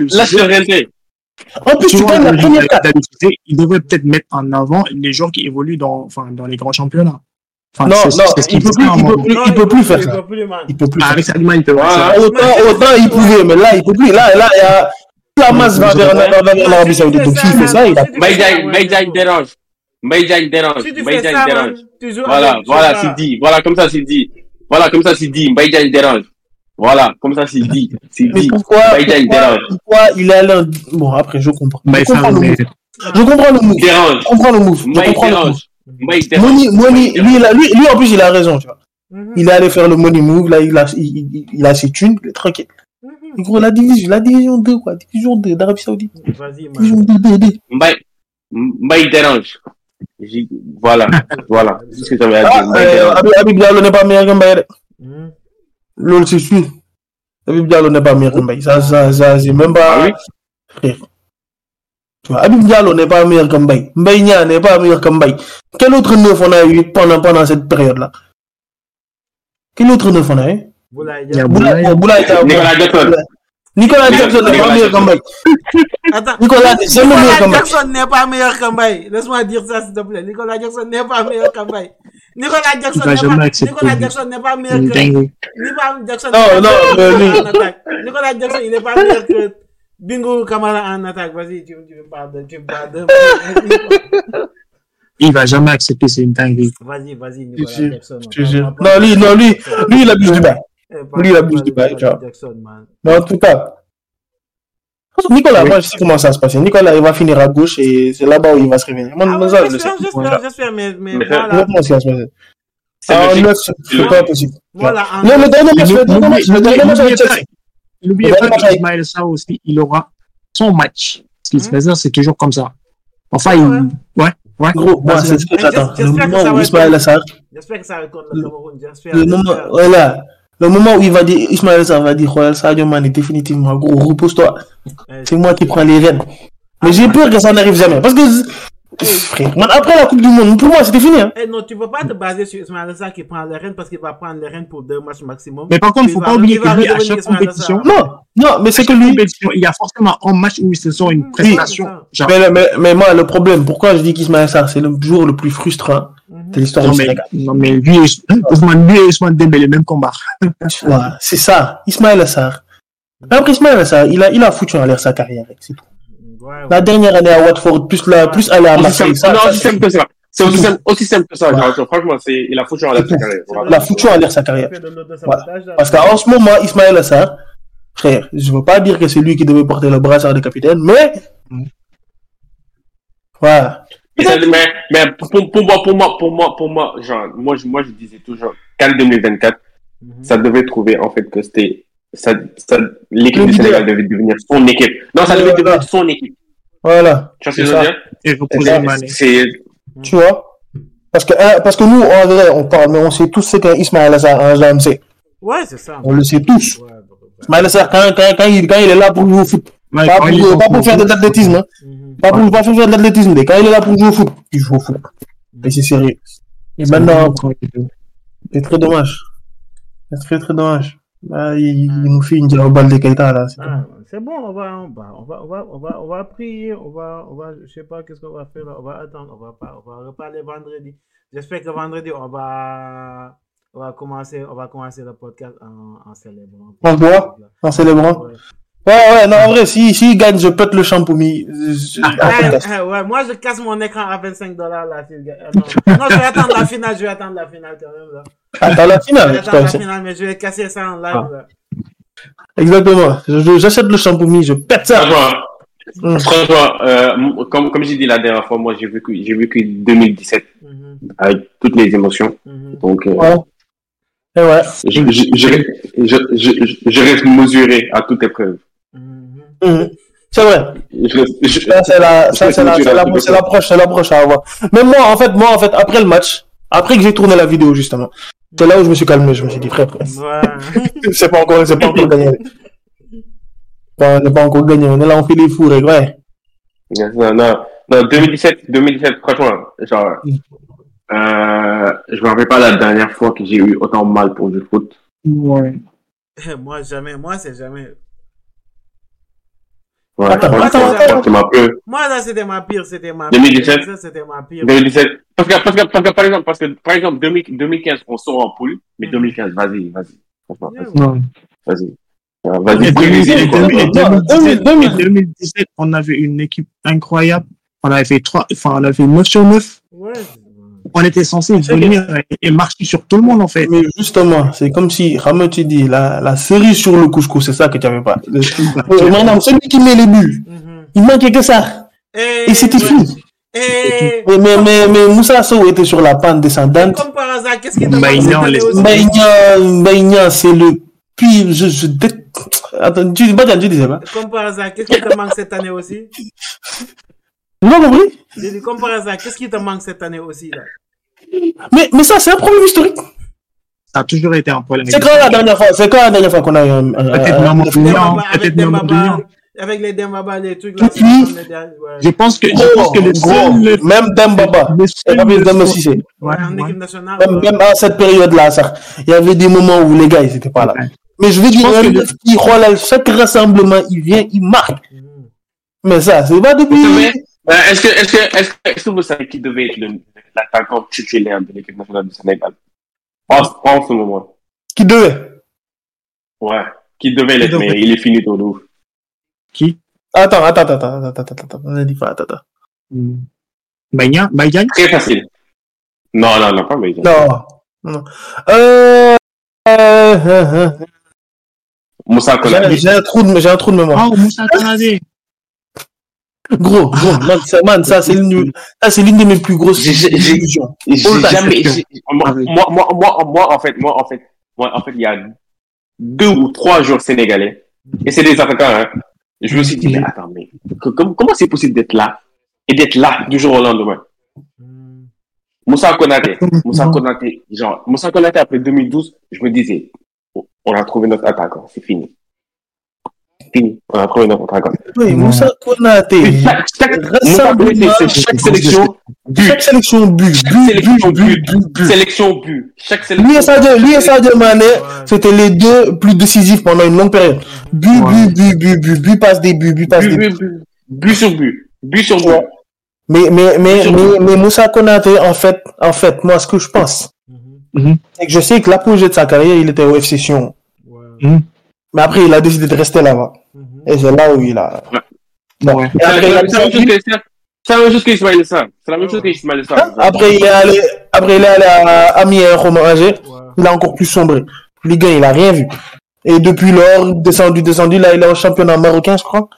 En plus, tu gagnes la la première carte. il devrait peut-être mettre en avant les joueurs qui évoluent dans, enfin, dans les grands championnats. Enfin, Non, c'est- non, il peut plus, il peut plus, Non, il peut plus faire il ça. peut plus, man. Il peut plus Ah, avec. Salima, il peut ça. Autant, autant il pouvait, mais là, il peut plus. Là, là, il y a la masse va vers vers- vers l'Arabie Saoudite. Donc, s'il fait ça, il a. Dérange. Maïda, il dérange. Dérange. Voilà, voilà, c'est dit. Voilà, comme ça, c'est dit. Voilà, comme ça, c'est dit. Maïda, il dérange. Voilà, comme ça, c'est dit. C'est dit. pourquoi, il pourquoi, dérange. pourquoi il est allé. Bon, après, je comprends. Bah, Je comprends le move. Je comprends le move. Il dérange. Je comprends le move. Je Maïda, il comprends le move. dérange. Maïda, il dérange. Moni, Moni, lui, il a- lui, lui, en plus, il a raison, tu vois. Mhm. Il est allé faire le money move, là, il a, il, il- il a ses thunes, tranquille. Gros, la division, la division 2, quoi. Division 2 d'Arabie Saoudite. Vas-y, man. Division 2, 2, 2. Maï, Maï dérange. Voilà, voilà. C'est ce que j'avais à Ah, dire. Maï euh, Diallo n'est pas meilleur que Mbaye. Mhm. Lol, c'est sûr. Habib Diallo n'est pas meilleur que Mbaye. Ça, ça, ça, c'est même pas. Ah oui? Frère. Tu vois, Habib Diallo n'est pas meilleur que Mbaye. Mbaye Nia n'est pas meilleur que Mbaye. Quel autre neuf on a eu pendant, pendant cette période-là? Quel autre neuf on a eu? Nicolas Jackson. Nicolas Jackson n'est pas meilleur que Mbaye. Attends. Nicolas. Jackson n'est pas meilleur que Mbaye. Laisse-moi dire ça, s'il te plaît. Nicolas Jackson n'est pas meilleur que Mbaye. Nicolas Jackson n'est pas, Nicolas. Jackson n'est pas meilleur que. Nicolas Jackson Non, en attaque. Nicolas Jackson, il n'est pas meilleur que Bingo Kamara en attaque. Vas-y, tu, tu me parles de, tu me parles de. Il va jamais accepter, c'est une dinguerie. Vas-y, vas-y, Nicolas Jackson. Non, lui, non, lui, lui, il abuse du bail. Lui, il abuse du bail, Mais en tout cas, Nicolas, moi, je sais comment ça va se passer. Nicolas, il va finir à gauche et c'est là-bas où il va se réveiller. Moi, ah, j'espère, j'espère, j'espère, mais, mais voilà. Ça? Ah, 9, c'est pas possible. Voilà. Non, le dernier match, le dernier match, le dernier match avec Chelsea. N'oubliez pas qu'Ismaël Sarr aussi, il aura son match. Ce qui se passe, c'est toujours comme ça. Enfin, il, ouais. Ouais. Gros, moi, c'est ce que j'attends. Le moment où Ismaël Sarr. J'espère que ça va contre le Cameroun. J'espère. Le moment, voilà. Le moment où il va dire, Ismaël Sarr va dire, Royal Sadio Mane, définitivement, gros, repose-toi. C'est moi qui prends les rênes. Mais j'ai peur que ça n'arrive jamais. Parce que après la Coupe du Monde, pour moi, c'était fini. Hein. Eh non, tu ne peux pas te baser sur Ismaël Sarr qui prend les rênes parce qu'il va prendre les rênes pour deux matchs maximum. Mais par contre, il ne faut pas oublier que lui, à chaque compétition. Non, non, mais c'est que lui. Il y a forcément un match où ils se sont une prestation. Mais, mais, mais, moi, le problème, pourquoi je dis qu'Ismaël Sarr, c'est le jour le plus frustrant mhm. de l'histoire du Sénégal? Non, mais lui et Ousmane, lui et Ousmane Dembélé, même combat. c'est ça, Ismaël Sarr. Après Ismaël Sarr, il a, il a foutu en l'air sa carrière, c'est tout. La dernière année à Watford, plus, la, plus aller à Marseille. Ça, non, aussi simple que ça. C'est aussi, simple, aussi simple que ça. Ouais. Franchement, c'est, il a foutu en l'air sa carrière. Il a foutu en l'air sa carrière. Voilà. Parce qu'en ce moment, Ismaël Assar, frère, je veux pas dire que c'est lui qui devait porter le brassard de capitaine, mais. Voilà. Mais, mais pour, pour, moi, pour moi, pour moi, pour moi, genre, moi, je, moi, je disais toujours, qu'en 2024, mm -hmm. ça devait trouver, en fait, que c'était ça, ça, l'équipe du Sénégal devait devenir son équipe. Non, ça devait devenir son équipe. Voilà. Tu vois ce que je veux dire? Et vous C'est. Tu vois? Parce que, hein, parce que nous, en vrai, on parle, mais on sait tous ce qu'un Ismaël Assar un JMC. Ouais, c'est ça. On le sait tous. Ouais, bah, bah. Ismaël Assar, quand, quand, quand, il, quand il est là pour jouer au foot, ouais, pas, pour, pas pour faire de l'athlétisme, hein. Mm-hmm. pas, pour, pas pour faire de l'athlétisme, mais quand il est là pour jouer au foot, il joue au foot. Et c'est sérieux. Et maintenant, c'est très dommage. C'est très très dommage. Bah, il, il, nous fait une balle de Keita là. Ah, c'est bon, on va, on va, on va, on va, on va, on va prier, on va, on va, je sais pas qu'est-ce qu'on va faire là, on va attendre, on va pas, on va reparler vendredi. J'espère que vendredi on va, on va commencer, on va commencer le podcast en, en célébrant. En quoi? En célébrant? Ouais. Ouais, ouais, non, en vrai, si, si il gagne, je pète le champomis. Ah, ouais, moi, je casse mon écran à 25 dollars, là, s'il gagne. Non. non, je vais attendre la finale, je vais attendre la finale quand même, là. Attends la finale? Attendre la finale, mais je vais casser ça en live, ah. là. Exactement. J'achète le champomis, je pète ça. Franchement, mm. franchement euh, comme, comme j'ai dit la dernière fois, moi, j'ai vécu, j'ai vécu 2017 mm -hmm. avec toutes les émotions. Mm -hmm. Donc, euh, ouais. Et ouais. Je, je, je, je, je, reste mesuré à toute épreuve. Mmh. C'est vrai. c'est la, ça, c'est la, c'est l'approche, c'est l'approche à avoir. Mais moi, en fait, moi, en fait, après le match, après que j'ai tourné la vidéo, justement, c'est là où je me suis calmé. Je me suis dit, frère, ouais. c'est pas encore, c'est pas encore gagné. on n'est pas encore gagné. On est là, on fait des fous, ouais. Non, non, non, 2017, 2017, franchement, genre, euh, je me rappelle pas la dernière fois que j'ai eu autant mal pour du foot. Ouais. moi, jamais, moi, c'est jamais, Ouais, attends, attends, attends. Ma pire. Moi, là, c'était ma pire, c'était ma pire. 2017. Ça, c'était ma pire. 2017. Parce que, parce que, parce que, par exemple, parce que, par exemple, 2015, on sort en poule, mais 2015, mm. vas-y, vas-y. Franchement, vas-y. Vas-y. Vas-y. 2017, on avait une équipe incroyable. On avait trois, enfin, on avait fait 9 sur 9. Ouais on était censé venir et marcher sur tout le monde en fait. Mais justement, c'est comme si, Ramon, tu dis, la, la cerise sur le couscous, c'est ça que tu n'avais pas. Maintenant, celui qui met les buts, mhm. il manquait que ça. Et, c'était fini. Et... Mais, mais, mais, mais Moussa Sow était sur la pente descendante. Comme par hasard, qu'est-ce qui te manque Maïna, c'est le pire. Je, je dé... Attends, tu, tu disais pas. Comme par hasard, qu'est-ce qui te manque cette année aussi? Vous avez compris? Comme par hasard, qu'est-ce qui te manque cette année aussi là? Mais, mais ça, c'est un problème historique. Ça a toujours été un problème. C'est quand la dernière fois, c'est quand la dernière fois qu'on a eu un, peut-être avec les Dembaba, les trucs là. Je pense que, je pense que les seuls, même Dembaba, ouais, en équipe nationale. Même, même à cette période-là, ça, il y avait des moments où les gars, ils étaient pas là. Mais je veux dire, il que... chaque rassemblement, il vient, il marque. Mais ça, c'est pas depuis. Euh, est-ce que, est-ce que, est-ce que, est-ce que vous savez qui devait être l'attaquant titulaire de l'équipe nationale du Sénégal? En, ce moment. Qui devait? Ouais, qui devait l'être, mais il est fini ton ouf. Qui? Attends, attends, attends, attends, attends, attends, attends, attends, dit quoi? Attends, attends. Mm. Bagnan Très facile. Non, non, non, pas Bagnan. Non. non. Euh... Euh... euh, euh. Moussa Konadé. J'ai un, trou de, j'ai un trou de mémoire. Oh, Moussa Konadé. Gros, gros, man, ça, man, ça c'est l'une, ça c'est l'une de mes plus grosses illusions. Jamais, j'ai- moi, moi, moi, moi, moi, en fait, moi, en fait, moi, en fait, il y a deux ou trois joueurs sénégalais, et c'est des attaquants, hein. Je me suis dit, mais attends, mais comment, comment c'est possible d'être là et d'être là du jour au lendemain? Moussa Konaté, Moussa Konaté, genre, Moussa Konaté après 2012, je me disais, on a trouvé notre attaquant, c'est fini. Fini, on a trouvé notre attaquant. Oui, Moussa Konaté. Chaque, chaque, Moussa Konaté, c'est chaque sélection, but, Chaque sélection but, sélection, but, but, sélection, but, chaque Lui et sélection. Sadio, lui et Sadio Mané, c'était les deux plus décisifs pendant une longue période. But, but, but, but, but, but, passe des buts, but, passe des but, buts. but, sur but, but sur but. Mais, mais, mais, mais, mais Moussa Konaté, en fait, en fait, moi, ce que je pense, Mhm. c'est que je sais que l'apogée de sa carrière, il était au FC Sion. Ouais. Mais après, il a décidé de rester là-bas. Mhm. Et c'est là où il a. Ouais. Bon. Et C'est après, il la a- même chose que- c'est la même chose qu'Ismaël Sarr. C'est la même chose qu'Ismaël Sarr. après, il est allé, après, il est allé à Amiens, Romain Angers. Ouais. Il a encore plus sombré. Ligue 1, il a rien vu. Et depuis lors, descendu, descendu, là, il est au championnat marocain, je crois.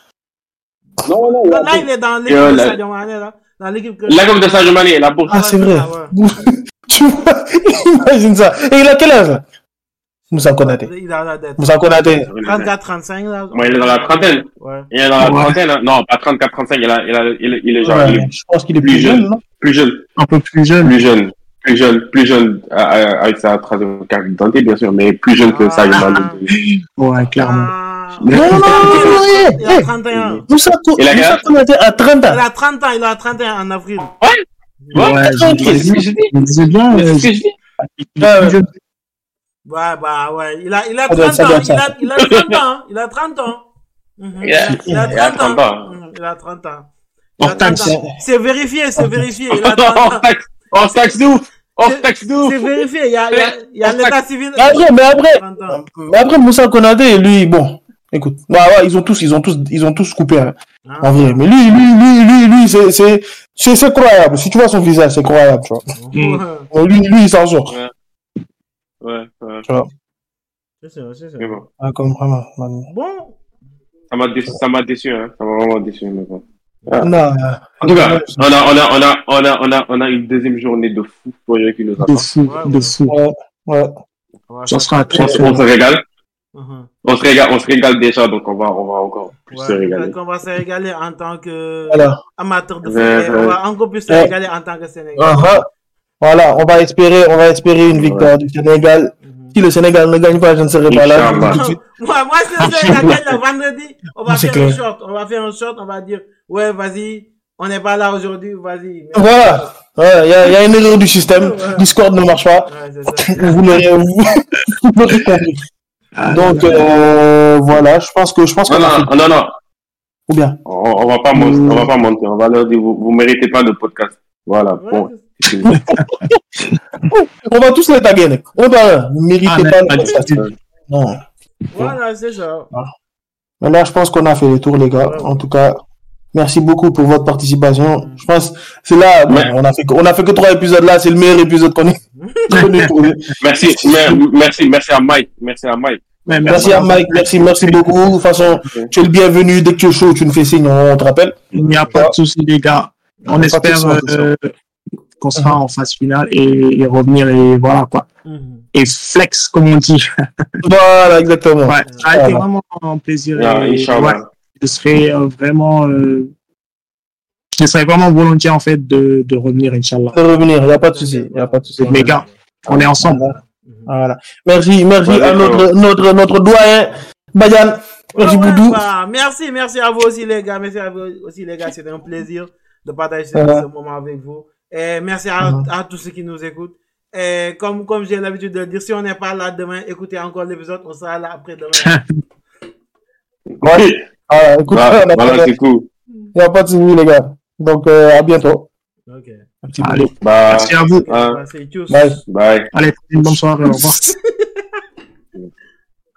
Non, non, Là, là, il est dans l'équipe de la- Sadio Mané, là. Dans l'équipe. La comme de Sadio Mané, la bourse. Ah, c'est vrai. Ouais. tu vois, imagine ça. Et il a quel âge, là? Moussa Konaté. Il a la dette. Moussa Konaté. 34-35, là. Moi, il est dans la trentaine. Ouais. Il est dans la Ouais. trentaine. hein. Non, pas 34-35. Il, a- il, a- il, est- il est genre il est je pense qu'il est plus plus jeune, jeune. non plus jeune. Un peu plus jeune. Plus jeune. Plus jeune. Plus jeune. euh, euh, Avec sa troisième carte d'identité, bien sûr. Mais plus jeune que Ah. Mané. Ouais, clairement. Ah. Non, non, non, non, non, Il non, a eh, 31. Moussa, Ko- Il a quel Moussa âge Konaté a 30 Il ans. a 30 ans, il a 31 en avril. Ouais, Ouais, je disais bien. C'est euh, ce que je dis. il est plus jeune. Ouais, bah, ouais. Il a, il a Ça doit 30 être ça, ans. Il a, il a 30 ans. Il a 30 ans. Mhm. Il a- Il a il a 30 30 ans. ans. Mhm. Il a 30 ans. Il a Hors taxe. 30 ans. C'est vérifié, c'est vérifié. Il a 30 Hors ans. taxe. C'est- taxe vérifié. Il y a, il y a, il y a l'état civil. Mais après, mais après, 30 ans. mais après, Moussa Konaté, lui, bon, écoute, ouais, ouais, ils ont tous, ils ont tous, ils ont tous coupé, hein, Ah. en vrai. Mais lui, lui, lui, lui, lui, c'est, c'est, c'est, c'est croyable. Si tu vois son visage, c'est croyable, tu vois. Mm. Mais Lui, lui, il s'en sort. Ouais, ouais. C'est ça, c'est. Mais bon. Ah, comme vraiment. man. Bon. Ça m'a déçu, ça m'a déçu, hein. Ça m'a vraiment déçu, mais bon. Ah. Non, euh, En tout cas, on a, on a, on a, on a, on a, on a une deuxième journée de fou pour eux qui nous De attend. fou, de fou. ouais, ouais. Ouais, Ça sera On, très se- fort. on se régale. Mhm. On se régale, on se régale déjà, donc on va, on va encore plus Ouais, se régaler. donc on va se régaler en tant que Voilà. amateur de. Ouais, et ouais. On va encore plus se Ouais. régaler en tant que Sénégalais. Uh-huh. Voilà, on va espérer, on va espérer une victoire du Sénégal. Si le Sénégal ne gagne pas, je ne serai pas là. le. Moi, moi, si le Sénégal gagne le vendredi, on va faire un short. On va faire un short, on va dire, ouais, vas-y, on n'est pas là aujourd'hui, vas-y. Voilà. Voilà, il y a, il y a une erreur du système. Discord ne marche pas. Vous l'aurez, vous, compris. Donc, euh, voilà, je pense que, je pense Non, qu'on a fait non, non, non, ou bien. on, on va pas mentir, on va pas mentir. On va leur dire, vous, vous méritez pas de podcast. Voilà, Ouais, bon. On va tous les taguer, mec. On va, vous méritez Ah, pas podcast. tout. Non. Voilà, c'est ça. Mais là, je pense qu'on a fait le tour, les gars. En tout cas, merci beaucoup pour votre participation. Je pense, c'est là, Ouais. on a fait, que- on a fait que trois épisodes là. C'est le meilleur épisode qu'on ait. Merci, mer- merci, merci à Mike. Merci à Mike. Ouais, Merci à Mike, merci, merci beaucoup. De toute façon, tu es le bienvenu. Dès que tu es chaud, tu nous fais signe, on te rappelle. Il n'y a pas de souci, les gars. On espère euh, qu'on sera en phase finale et, et revenir et voilà quoi. Mhm. Et flex, comme on dit. Voilà, exactement. Ouais, ça a été vraiment un plaisir. Ah, et, ouais, je serais euh, vraiment, euh, je serais vraiment volontiers en fait de, de revenir, Inch'Allah. De revenir, il n'y a pas de souci. Il a pas de souci. Les gars, on est ensemble. Voilà. Voilà. Merci, merci Ouais, à notre, notre, notre doyen, Badian. Merci, Ouais, ouais, Boudou. merci, merci à vous aussi, les gars. Merci à vous aussi, les gars. C'était un plaisir de partager ce moment avec vous. Et merci à, Mhm. à tous ceux qui nous écoutent. Et comme, comme j'ai l'habitude de le dire, si on n'est pas là demain, écoutez encore l'épisode, on sera là après demain. Ouais. Voilà, écoute, Voilà, on a voilà, pas- c'est cool. il n'y a pas de souci, les gars. Donc, euh, à bientôt. ok. Un petit Allez, Bah, merci à vous. hein, Bah. Bye. bye. Allez, une bonne soirée. Au revoir.